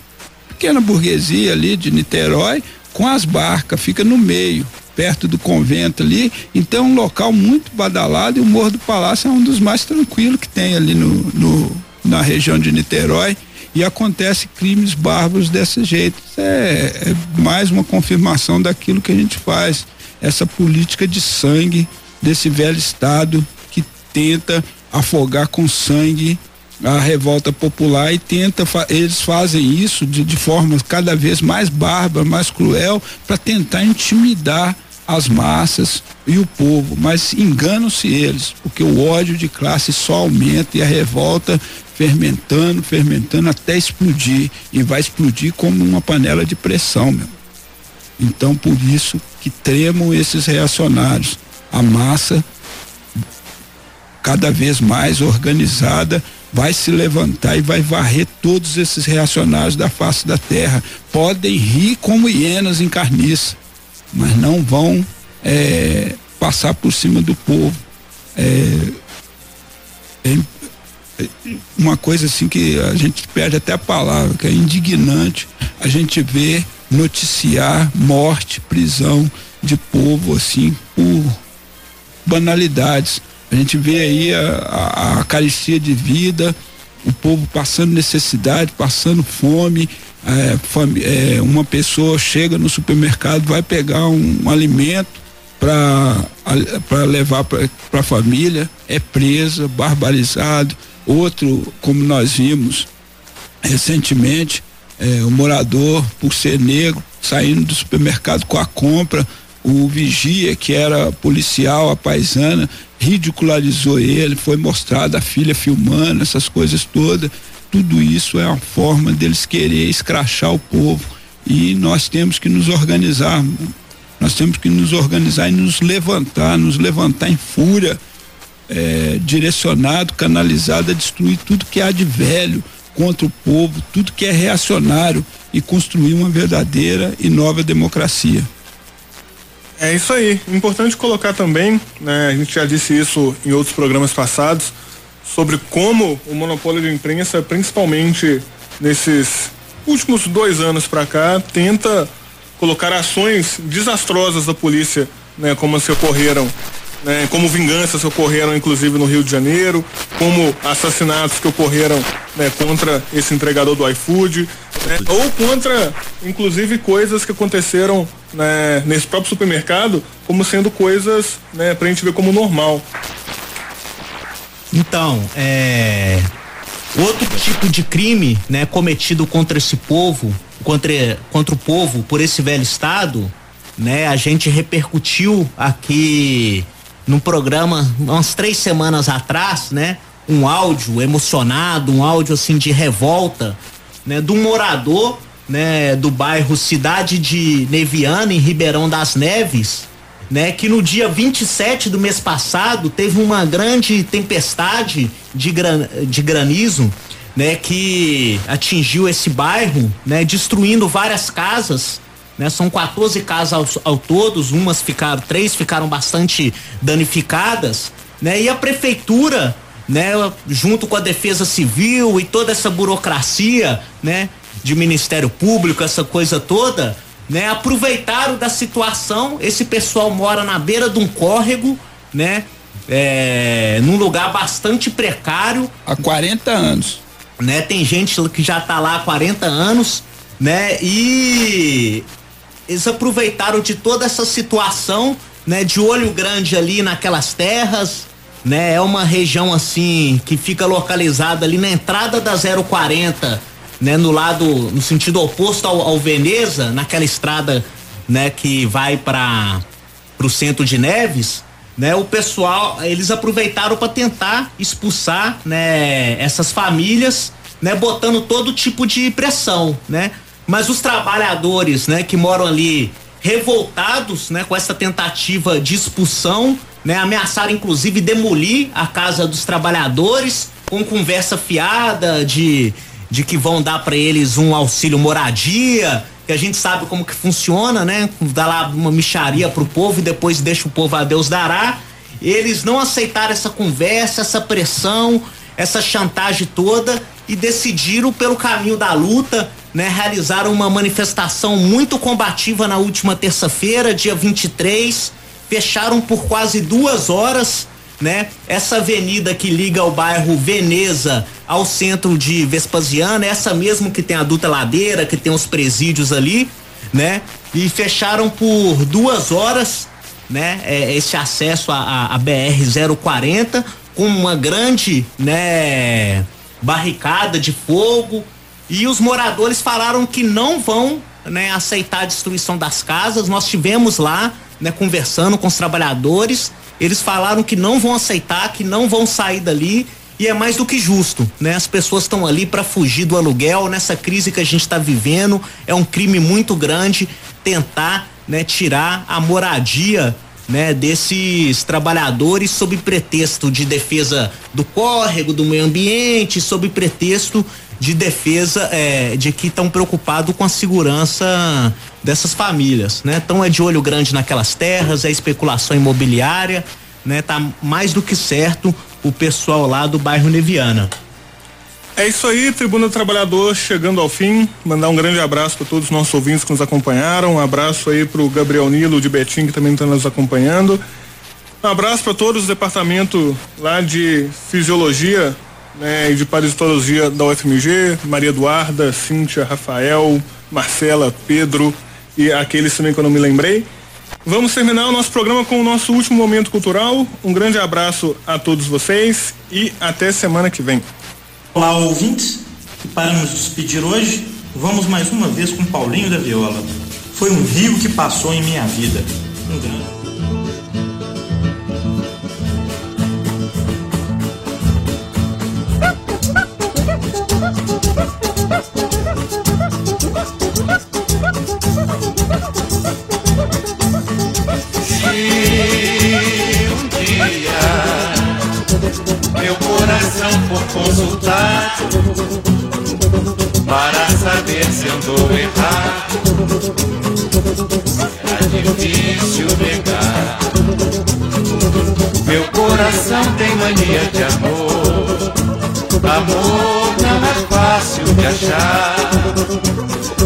pequena burguesia ali de Niterói, com as barcas, fica no meio perto do convento ali. Então, um local muito badalado e o Morro do Palácio é um dos mais tranquilos que tem ali no, no na região de Niterói. E acontece crimes bárbaros desse jeito. É, é mais uma confirmação daquilo que a gente faz. Essa política de sangue desse velho Estado que tenta afogar com sangue a revolta popular e tenta eles fazem isso de, de forma cada vez mais bárbara, mais cruel para tentar intimidar as massas e o povo, mas enganam-se eles, porque o ódio de classe só aumenta e a revolta fermentando, fermentando até explodir e vai explodir como uma panela de pressão, meu. Então, por isso que tremam esses reacionários. A massa cada vez mais organizada vai se levantar e vai varrer todos esses reacionários da face da terra. Podem rir como hienas em carniça, mas não vão é, passar por cima do povo. É, é, uma coisa assim que a gente perde até a palavra, que é indignante a gente ver noticiar morte, prisão de povo assim por banalidades. A gente vê aí a, a, a de vida, o povo passando necessidade, passando fome, é, é, uma pessoa chega no supermercado, vai pegar um, um alimento para levar para a família, é presa, barbarizado. Outro, como nós vimos recentemente, é, o morador, por ser negro, saindo do supermercado com a compra, o vigia, que era policial, a paisana, ridicularizou ele, foi mostrada a filha filmando, essas coisas todas tudo isso é uma forma deles querer escrachar o povo e nós temos que nos organizar. Nós temos que nos organizar e nos levantar, nos levantar em fúria, é, direcionado, canalizado a destruir tudo que há de velho contra o povo, tudo que é reacionário e construir uma verdadeira e nova democracia. É isso aí. Importante colocar também, né? A gente já disse isso em outros programas passados sobre como o monopólio de imprensa, principalmente nesses últimos dois anos para cá, tenta colocar ações desastrosas da polícia, né, como as que ocorreram, né, como vinganças que ocorreram inclusive no Rio de Janeiro, como assassinatos que ocorreram né, contra esse entregador do iFood, né, ou contra inclusive coisas que aconteceram né, nesse próprio supermercado, como sendo coisas né, para a gente ver como normal. Então, é. Outro tipo de crime, né, cometido contra esse povo, contra, contra o povo por esse velho Estado, né, a gente repercutiu aqui no programa umas três semanas atrás, né, um áudio emocionado, um áudio assim de revolta, né, um morador, né, do bairro Cidade de Neviana, em Ribeirão das Neves, né, que no dia 27 do mês passado teve uma grande tempestade de, gran, de granizo, né, que atingiu esse bairro, né, destruindo várias casas, né, são 14 casas ao, ao todos, umas ficaram, três ficaram bastante danificadas, né, e a prefeitura, né, junto com a Defesa Civil e toda essa burocracia, né, de Ministério Público, essa coisa toda, né? Aproveitaram da situação. Esse pessoal mora na beira de um córrego, né? É, num lugar bastante precário. Há 40 anos. Né? Tem gente que já tá lá há 40 anos, né? E eles aproveitaram de toda essa situação, né? De olho grande ali naquelas terras, né? É uma região assim que fica localizada ali na entrada da 040 né, no lado, no sentido oposto ao, ao Veneza, naquela estrada, né, que vai para o centro de Neves, né, o pessoal, eles aproveitaram para tentar expulsar, né, essas famílias, né, botando todo tipo de pressão, né? Mas os trabalhadores, né, que moram ali revoltados, né, com essa tentativa de expulsão, né, ameaçaram inclusive demolir a casa dos trabalhadores com conversa fiada de de que vão dar para eles um auxílio moradia, que a gente sabe como que funciona, né? Dá lá uma micharia pro povo e depois deixa o povo a Deus dará. Eles não aceitaram essa conversa, essa pressão, essa chantagem toda e decidiram pelo caminho da luta, né? Realizaram uma manifestação muito combativa na última terça-feira, dia 23. Fecharam por quase duas horas né? Essa avenida que liga o bairro Veneza ao centro de Vespasiano, essa mesmo que tem a Duta Ladeira, que tem os presídios ali, né? E fecharam por duas horas, né? É, esse acesso a BR 040 com uma grande, né? Barricada de fogo e os moradores falaram que não vão, né? Aceitar a destruição das casas. Nós tivemos lá, né? Conversando com os trabalhadores eles falaram que não vão aceitar, que não vão sair dali e é mais do que justo, né? As pessoas estão ali para fugir do aluguel nessa crise que a gente está vivendo. É um crime muito grande tentar, né, tirar a moradia, né, desses trabalhadores sob pretexto de defesa do córrego, do meio ambiente, sob pretexto de defesa é, de que estão preocupados com a segurança dessas famílias, né? Então é de olho grande naquelas terras, é especulação imobiliária, né? Tá mais do que certo o pessoal lá do bairro Neviana. É isso aí, Tribuna do Trabalhador chegando ao fim. Mandar um grande abraço para todos os nossos ouvintes que nos acompanharam. Um abraço aí para o Gabriel Nilo de Betim que também está nos acompanhando. Um abraço para todos os departamentos lá de fisiologia né, e de parasitologia da UFMG, Maria Eduarda, Cíntia, Rafael, Marcela, Pedro, e aqueles também que eu não me lembrei. Vamos terminar o nosso programa com o nosso último momento cultural. Um grande abraço a todos vocês e até semana que vem. Olá, ouvintes. Para nos despedir hoje, vamos mais uma vez com Paulinho da Viola. Foi um rio que passou em minha vida. Um grande. Consultar para saber se andou errado. Será difícil negar. Meu coração tem mania de amor. Amor não é fácil de achar.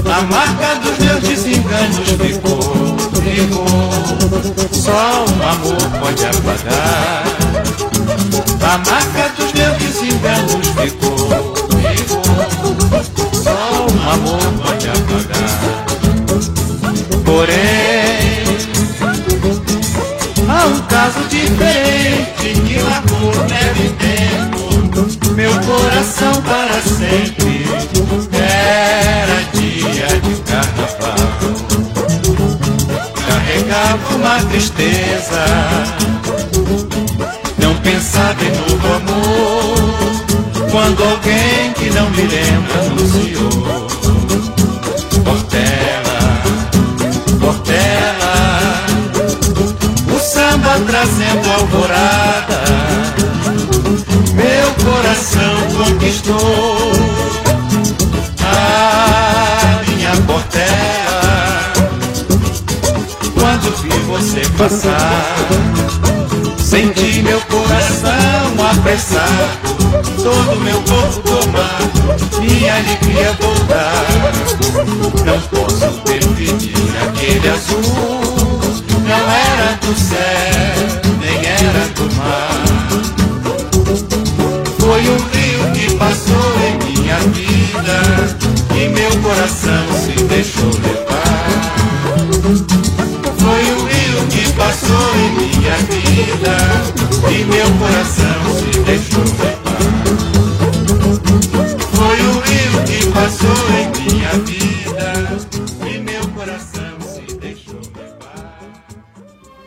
A marca dos meus desenganos ficou, ficou. Só um amor pode apagar. A marca dos meus desenganos ficou, ficou. Só um amor pode apagar. Porém, há um caso diferente que marcou neve tempo. Meu coração para sempre era dia de carnaval. Carregava uma tristeza pensar de novo amor. Quando alguém que não me lembra anunciou. Portela, Portela trazendo alvorada. Meu coração conquistou. A minha portela. Quando vi você passar, senti meu coração apressar, todo meu corpo tomar, minha alegria voltar. Não posso permitir aquele azul, não era do céu, nem era do mar. Foi um rio que passou em minha vida e meu coração se deixou levar. passou em minha vida e meu coração se deixou levar. Foi o rio que passou em minha vida.